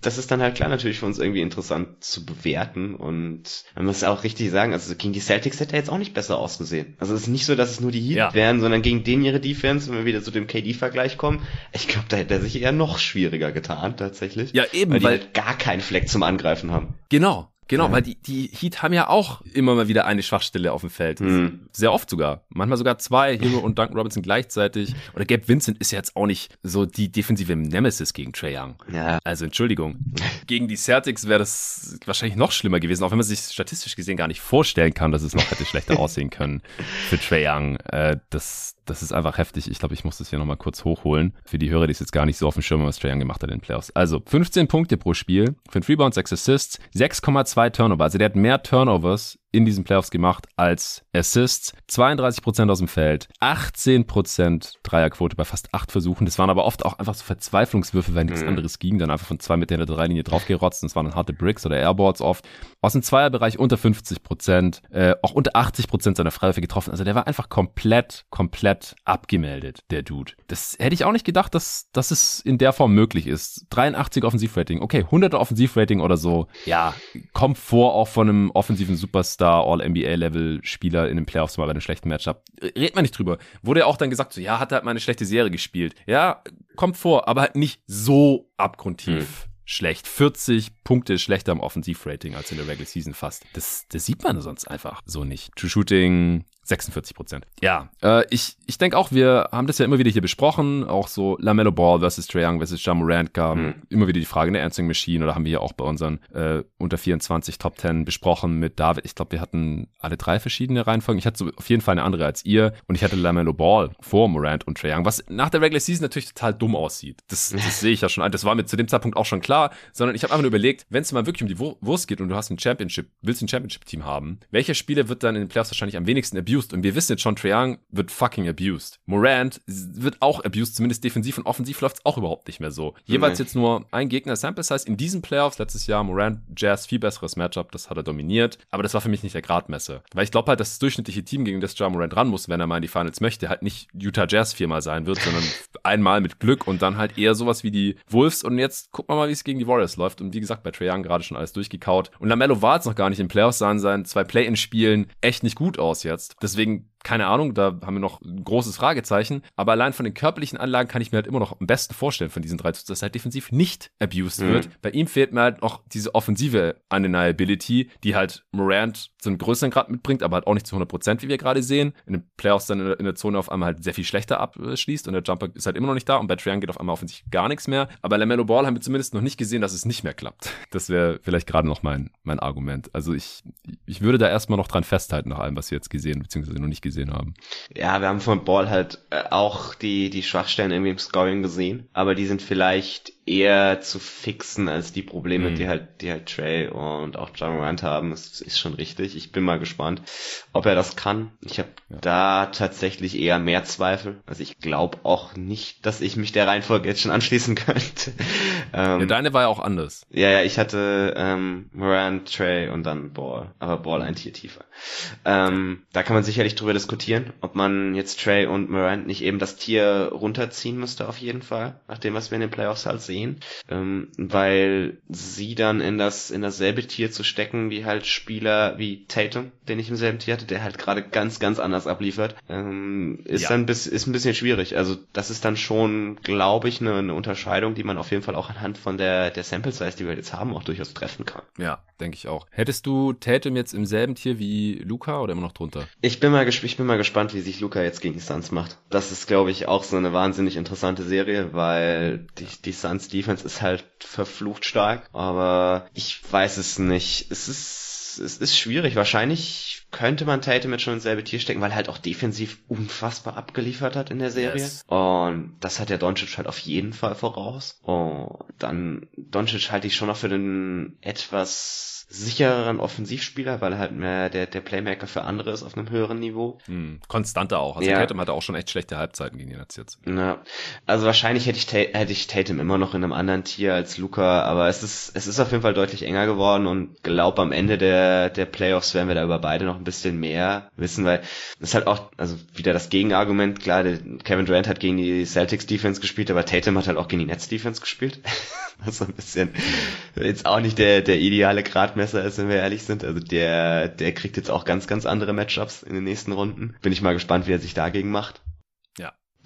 das ist dann halt klar natürlich für uns irgendwie interessant zu bewerten und man muss auch richtig sagen, also gegen die Celtics hätte er jetzt auch nicht besser ausgesehen. Also es ist nicht so, dass es nur die Heat ja. wären, sondern gegen den ihre Defense, wenn wir wieder zu dem KD-Vergleich kommen, ich glaube, da hätte er sich eher noch schwieriger getan, tatsächlich. Ja, eben, weil, weil die halt gar keinen Fleck zum Angreifen haben. Genau, Genau, ja. weil die, die Heat haben ja auch immer mal wieder eine Schwachstelle auf dem Feld. Mhm. Sehr oft sogar. Manchmal sogar zwei, Hero und Duncan Robinson gleichzeitig. Oder Gabe Vincent ist ja jetzt auch nicht so die defensive Nemesis gegen Trey Young. Ja. Also Entschuldigung. gegen die Celtics wäre das wahrscheinlich noch schlimmer gewesen, auch wenn man sich statistisch gesehen gar nicht vorstellen kann, dass es noch hätte schlechter [LAUGHS] aussehen können für Trey Young. Äh, das, das ist einfach heftig. Ich glaube, ich muss das hier nochmal kurz hochholen. Für die Hörer, die es jetzt gar nicht so auf dem Schirm haben, was Trey Young gemacht hat in den Playoffs. Also 15 Punkte pro Spiel, 5 Rebounds, 6 Assists, 6,2 zwei Turnover. Also der hat mehr Turnovers in diesen Playoffs gemacht als Assists. 32% aus dem Feld, 18% Dreierquote bei fast acht Versuchen. Das waren aber oft auch einfach so Verzweiflungswürfe, weil nichts mhm. anderes ging. Dann einfach von zwei Meter in der Dreilinie draufgerotzt. Das waren dann harte Bricks oder Airboards oft. Aus dem Zweierbereich unter 50%, äh, auch unter 80% seiner Freiwürfe getroffen. Also der war einfach komplett, komplett abgemeldet, der Dude. Das hätte ich auch nicht gedacht, dass, dass es in der Form möglich ist. 83 Offensivrating, okay, 100er Offensivrating oder so. Ja, kommt vor auch von einem offensiven Superstar All-Star, All-NBA-Level-Spieler in den Playoffs mal bei einem schlechten Matchup. Redet man nicht drüber. Wurde ja auch dann gesagt, so, ja, hat er halt mal eine schlechte Serie gespielt. Ja, kommt vor, aber halt nicht so abgrundtief. Hm schlecht. 40 Punkte schlechter im Offensivrating als in der Regular Season fast. Das, das sieht man sonst einfach so nicht. True Shooting 46 Prozent. Ja, äh, ich, ich denke auch, wir haben das ja immer wieder hier besprochen, auch so LaMelo Ball versus Trae Young versus Ja Morant kam mhm. immer wieder die Frage, eine Answering Machine oder haben wir ja auch bei unseren äh, unter 24 Top 10 besprochen mit David. Ich glaube, wir hatten alle drei verschiedene Reihenfolgen. Ich hatte so auf jeden Fall eine andere als ihr und ich hatte LaMelo Ball vor Morant und Trae Young, was nach der Regular Season natürlich total dumm aussieht. Das, [LAUGHS] das sehe ich ja schon. Das war mir zu dem Zeitpunkt auch schon klar, sondern ich habe einfach nur überlegt, wenn es mal wirklich um die Wurst geht und du hast ein Championship, willst ein Championship-Team haben, welcher Spieler wird dann in den Playoffs wahrscheinlich am wenigsten abused? Und wir wissen jetzt schon, Trae wird fucking abused. Morant wird auch abused, zumindest defensiv und offensiv läuft es auch überhaupt nicht mehr so. Jeweils nee. jetzt nur ein Gegner. Sample Size in diesen Playoffs letztes Jahr Morant Jazz viel besseres Matchup, das hat er dominiert, aber das war für mich nicht der Gradmesser, weil ich glaube halt, dass das durchschnittliche Team gegen das Ja Morant ran muss, wenn er mal in die Finals möchte, halt nicht Utah Jazz viermal sein wird, sondern [LAUGHS] einmal mit Glück und dann halt eher sowas wie die Wolves. Und jetzt gucken wir mal, wie es gegen die Warriors läuft. Und wie gesagt, bei Trae gerade schon alles durchgekaut. Und Lamello war jetzt noch gar nicht. In Playoffs, sahen seinen zwei Play-in-Spielen echt nicht gut aus jetzt. Deswegen keine Ahnung, da haben wir noch ein großes Fragezeichen. Aber allein von den körperlichen Anlagen kann ich mir halt immer noch am besten vorstellen von diesen drei, dass er halt defensiv nicht abused mhm. wird. Bei ihm fehlt mir halt noch diese offensive Undeniability, die halt Morant zu einem größeren Grad mitbringt, aber halt auch nicht zu 100 Prozent, wie wir gerade sehen. In den Playoffs dann in der Zone auf einmal halt sehr viel schlechter abschließt und der Jumper ist halt immer noch nicht da und bei Trae geht auf einmal offensichtlich gar nichts mehr. Aber LaMelo Ball haben wir zumindest noch nicht gesehen, dass es nicht mehr klappt. [LAUGHS] Das wäre vielleicht gerade noch mein, mein Argument. Also ich, ich würde da erstmal noch dran festhalten nach allem, was wir jetzt gesehen bzw. noch nicht gesehen haben. Ja, wir haben von Ball halt äh, auch die, die Schwachstellen irgendwie im Scoring gesehen, aber die sind vielleicht eher zu fixen als die Probleme, mhm. die halt, die halt Trey und auch John Morant haben. Das ist schon richtig. Ich bin mal gespannt, ob er das kann. Ich habe ja. da tatsächlich eher mehr Zweifel. Also ich glaube auch nicht, dass ich mich der Reihenfolge jetzt schon anschließen [LAUGHS] könnte. ähm, ja, deine war ja auch anders. Ja, ja, ich hatte ähm, Morant, Trey und dann Ball. Aber Ball ein Tier tiefer. Ähm, da kann man sicherlich drüber diskutieren, ob man jetzt Trey und Morant nicht eben das Tier runterziehen müsste auf jeden Fall, nach dem, was wir in den Playoffs halt sehen sehen, ähm, weil sie dann in das in dasselbe Tier zu stecken wie halt Spieler wie Tatum, den ich im selben Tier hatte, der halt gerade ganz ganz anders abliefert, ähm, ist ja. dann bis, ist ein bisschen schwierig. Also das ist dann schon, glaube ich, eine, eine Unterscheidung, die man auf jeden Fall auch anhand von der der Sample Size, die wir jetzt haben, auch durchaus treffen kann. Ja, denke ich auch. Hättest du Tatum jetzt im selben Tier wie Luca oder immer noch drunter? Ich bin mal ich bin mal gespannt, wie sich Luca jetzt gegen die Suns macht. Das ist, glaube ich, auch so eine wahnsinnig interessante Serie, weil die, die Suns Defense ist halt verflucht stark, aber ich weiß es nicht. Es ist, es ist schwierig. Wahrscheinlich könnte man Tatum jetzt schon ins selbe Tier stecken, weil er halt auch defensiv unfassbar abgeliefert hat in der Serie. Yes. Und das hat der Doncic halt auf jeden Fall voraus. Und dann Doncic halte ich schon noch für den etwas sichereren Offensivspieler, weil er halt mehr der, der Playmaker für andere ist auf einem höheren Niveau. Hm, konstanter auch. Also ja. Tatum hatte auch schon echt schlechte Halbzeiten gegen die Nets jetzt. Ja. Also wahrscheinlich hätte ich, hätte ich Tatum immer noch in einem anderen Tier als Luca, aber es ist, es ist auf jeden Fall deutlich enger geworden und glaube am Ende der, der Playoffs werden wir da über beide noch ein bisschen mehr wissen, weil ist halt auch, also wieder das Gegenargument, klar, Kevin Durant hat gegen die Celtics Defense gespielt, aber Tatum hat halt auch gegen die Nets Defense gespielt. [LAUGHS] was so ein bisschen jetzt auch nicht der, der ideale Gradmesser ist, wenn wir ehrlich sind. Also der, der kriegt jetzt auch ganz, ganz andere Matchups in den nächsten Runden. Bin ich mal gespannt, wie er sich dagegen macht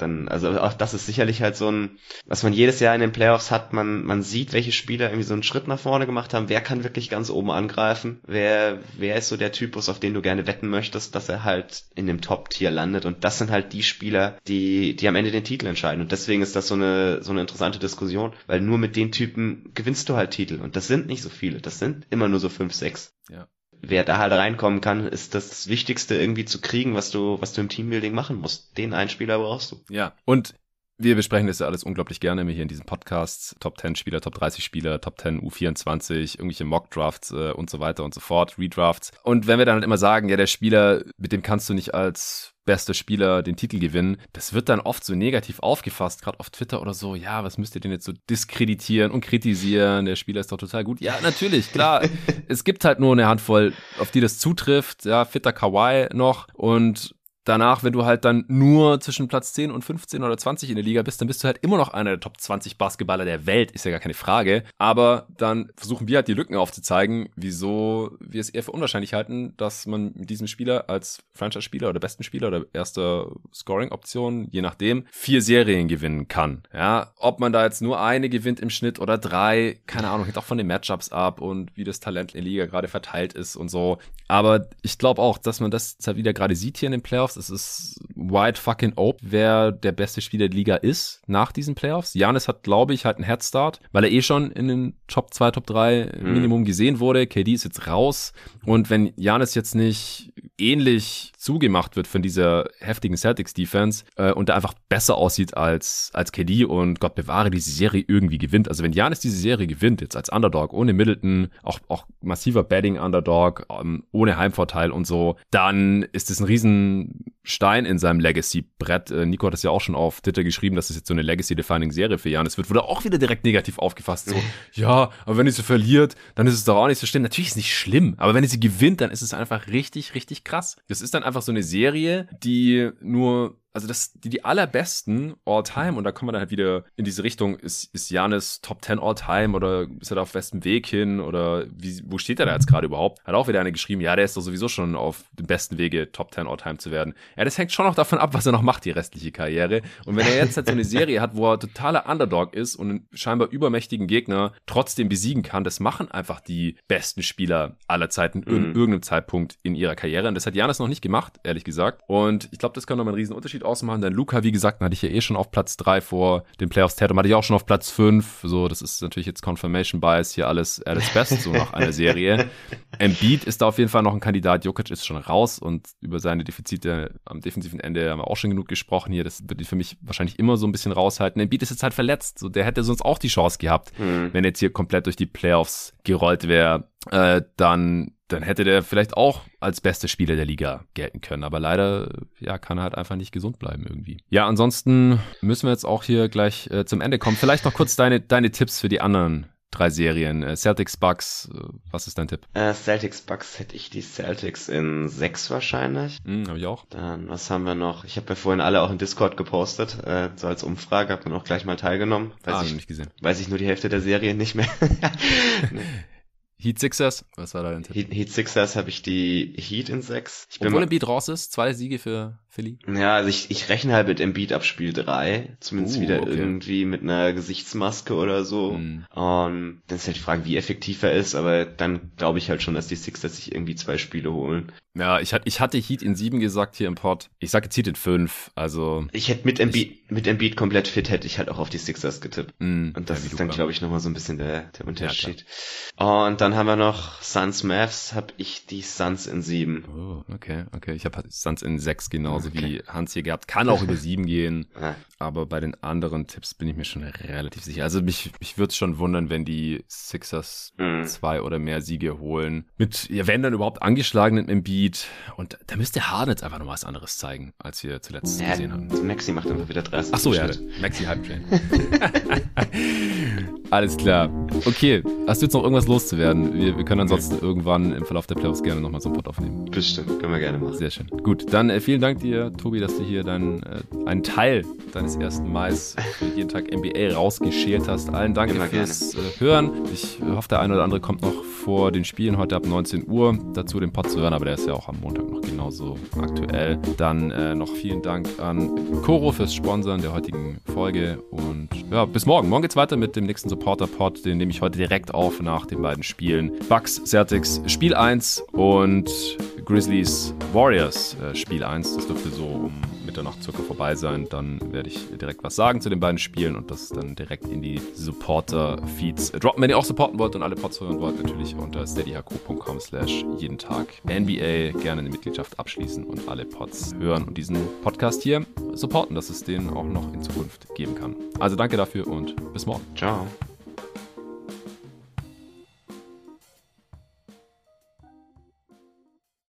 dann, also auch das ist sicherlich halt so ein, was man jedes Jahr in den Playoffs hat, man, man sieht, welche Spieler irgendwie so einen Schritt nach vorne gemacht haben, wer kann wirklich ganz oben angreifen, wer, wer ist so der Typus, auf den du gerne wetten möchtest, dass er halt in dem Top-Tier landet? Und das sind halt die Spieler, die, die am Ende den Titel entscheiden. Und deswegen ist das so eine, so eine interessante Diskussion, weil nur mit den Typen gewinnst du halt Titel. Und das sind nicht so viele, das sind immer nur so fünf, sechs. Ja wer da halt reinkommen kann, ist das Wichtigste irgendwie zu kriegen, was du, was du im Teambuilding machen musst. Den einen Spieler brauchst du. Ja. Und wir besprechen das ja alles unglaublich gerne hier in diesen Podcasts. Top 10 Spieler, Top 30 Spieler, Top 10 U24, irgendwelche Mock-Drafts äh, und so weiter und so fort, Redrafts. Und wenn wir dann halt immer sagen, ja, der Spieler, mit dem kannst du nicht als bester Spieler den Titel gewinnen, das wird dann oft so negativ aufgefasst, gerade auf Twitter oder so, ja, was müsst ihr denn jetzt so diskreditieren und kritisieren, der Spieler ist doch total gut. Ja, natürlich, klar, [LAUGHS] es gibt halt nur eine Handvoll, auf die das zutrifft, ja, fitter Kawaii noch und danach, wenn du halt dann nur zwischen Platz 10 und 15 oder 20 in der Liga bist, dann bist du halt immer noch einer der Top 20 Basketballer der Welt, ist ja gar keine Frage. Aber dann versuchen wir halt die Lücken aufzuzeigen, wieso wir es eher für unwahrscheinlich halten, dass man mit diesem Spieler als Franchise-Spieler oder besten Spieler oder erster Scoring-Option, je nachdem, vier Serien gewinnen kann. Ja, ob man da jetzt nur eine gewinnt im Schnitt oder drei, keine Ahnung, hängt auch von den Matchups ab und wie das Talent in der Liga gerade verteilt ist und so. Aber ich glaube auch, dass man das halt wieder gerade sieht hier in den Playoffs. Es ist wide fucking open, wer der beste Spieler der Liga ist nach diesen Playoffs. Janis hat, glaube ich, halt einen Headstart, weil er eh schon in den Top 2, Top 3 mhm. Minimum gesehen wurde. KD ist jetzt raus. Und wenn Janis jetzt nicht ähnlich zugemacht wird von dieser heftigen Celtics-Defense äh, und da einfach besser aussieht als, als KD und Gott bewahre, diese Serie irgendwie gewinnt. Also wenn Janis diese Serie gewinnt, jetzt als Underdog, ohne Middleton, auch, auch massiver Betting-Underdog, ähm, ohne Heimvorteil und so, dann ist das ein riesen Stein in seinem Legacy-Brett. Äh, Nico hat das ja auch schon auf Twitter geschrieben, dass es jetzt so eine Legacy-Defining-Serie für Janis wird, wurde auch wieder direkt negativ aufgefasst. So, [LAUGHS] ja, aber wenn ihr sie verliert, dann ist es doch auch nicht so schlimm. Natürlich ist es nicht schlimm, aber wenn ihr sie gewinnt, dann ist es einfach richtig, richtig krass. Das ist dann einfach so eine Serie, die nur also das, die, die allerbesten All-Time, und da kommen wir dann halt wieder in diese Richtung, ist, ist Janis Top 10 All-Time oder ist er da auf besten Weg hin oder wie, wo steht er da jetzt gerade überhaupt? Hat auch wieder eine geschrieben, ja, der ist doch sowieso schon auf dem besten Wege, Top 10 All-Time zu werden. Ja, das hängt schon noch davon ab, was er noch macht, die restliche Karriere. Und wenn er jetzt halt so eine Serie hat, wo er totaler Underdog ist und einen scheinbar übermächtigen Gegner trotzdem besiegen kann, das machen einfach die besten Spieler aller Zeiten mhm. in irgendeinem Zeitpunkt in ihrer Karriere. Und das hat Janis noch nicht gemacht, ehrlich gesagt. Und ich glaube, das kann nochmal einen riesen Unterschied Unterschied ausmachen. Denn Luca, wie gesagt, hatte ich ja eh schon auf Platz 3 vor den Playoffs. Tatum hatte ich auch schon auf Platz 5. So, das ist natürlich jetzt Confirmation Bias hier alles its best, so nach einer Serie. [LAUGHS] Embiid ist da auf jeden Fall noch ein Kandidat. Jokic ist schon raus und über seine Defizite am defensiven Ende haben wir auch schon genug gesprochen hier. Das wird die für mich wahrscheinlich immer so ein bisschen raushalten. Embiid ist jetzt halt verletzt. So, der hätte sonst auch die Chance gehabt, mhm. wenn er jetzt hier komplett durch die Playoffs gerollt wäre. Äh, dann dann hätte der vielleicht auch als bester Spieler der Liga gelten können. Aber leider, ja, kann er halt einfach nicht gesund bleiben irgendwie. Ja, ansonsten müssen wir jetzt auch hier gleich äh, zum Ende kommen. Vielleicht noch kurz deine, deine Tipps für die anderen drei Serien. Äh, Celtics, Bucks, äh, was ist dein Tipp? Äh, Celtics, Bucks hätte ich die Celtics in sechs wahrscheinlich. Mhm, habe ich auch. Dann, was haben wir noch? Ich habe ja vorhin alle auch in Discord gepostet, äh, so als Umfrage, habe dann auch gleich mal teilgenommen. Weiß ah, ich, nicht gesehen. Weiß ich nur die Hälfte der Serie nicht mehr. [LAUGHS] Heat Sixers, was war da dein Tipp? Heat, Heat Sixers habe ich die Heat in 6. Ich Obwohl Embiid raus ist, zwei Siege für Philly. Ja, also ich, ich rechne halt mit Embiid ab Spiel 3, zumindest uh, wieder okay. irgendwie mit einer Gesichtsmaske oder so. Mm. Und dann ist halt die Frage, wie effektiv er ist, aber dann glaube ich halt schon, dass die Sixers sich irgendwie zwei Spiele holen. Ja, ich, ich hatte Heat in 7 gesagt hier im Pod. Ich sage jetzt Heat in 5, also... Ich hätte mit Embiid, mit Embiid komplett fit, hätte ich halt auch auf die Sixers getippt. Mm, Und das ja, ist dann, glaube ich, nochmal so ein bisschen der, der Unterschied. Ja, Und dann haben wir noch Suns Mavs, habe ich die Suns in 7. Oh, okay, okay. Ich habe Suns in 6 genauso okay. wie Hans hier gehabt. Kann auch über [LAUGHS] 7 gehen. Aber bei den anderen Tipps bin ich mir schon relativ sicher. Also mich, mich würde es schon wundern, wenn die Sixers mm. zwei oder mehr Siege holen. Mit, ja, wenn dann überhaupt angeschlagenen Embiid Embiid. Und da müsste Harden jetzt einfach noch was anderes zeigen, als wir zuletzt ja, gesehen haben. Maxi macht einfach wieder 30. Ach so, ja, Maxi Hype. [LAUGHS] Alles klar. Okay, hast du jetzt noch irgendwas loszuwerden? Wir, wir können ansonsten irgendwann im Verlauf der Playoffs gerne nochmal so einen Pod aufnehmen. Bestimmt, können wir gerne machen. Sehr schön. Gut, dann äh, vielen Dank dir, Tobi, dass du hier deinen, äh, einen Teil deines ersten Mais für jeden Tag NBA rausgeschält hast. Allen Dank Immer fürs äh, Hören. Ich hoffe, der eine oder andere kommt noch vor den Spielen heute ab 19 Uhr dazu, den Pod zu hören, aber der ist ja auch am Montag noch genauso aktuell. Dann äh, noch vielen Dank an Coro fürs Sponsern der heutigen Folge und ja, bis morgen. Morgen geht's weiter mit dem nächsten Support Supporter-Pod, den nehme ich heute direkt auf nach den beiden Spielen. Bucks, Celtics, Spiel 1 und Grizzlies, Warriors, äh, Spiel 1. Das dürfte so um Mitternacht circa vorbei sein. Dann werde ich direkt was sagen zu den beiden Spielen und das dann direkt in die Supporter-Feeds droppen. Wenn ihr auch supporten wollt und alle Pods hören wollt, natürlich unter steadyhq.com slash jeden Tag NBA gerne eine Mitgliedschaft abschließen und alle Pods hören und diesen Podcast hier supporten, dass es den auch noch in Zukunft geben kann. Also danke dafür und bis morgen. Ciao.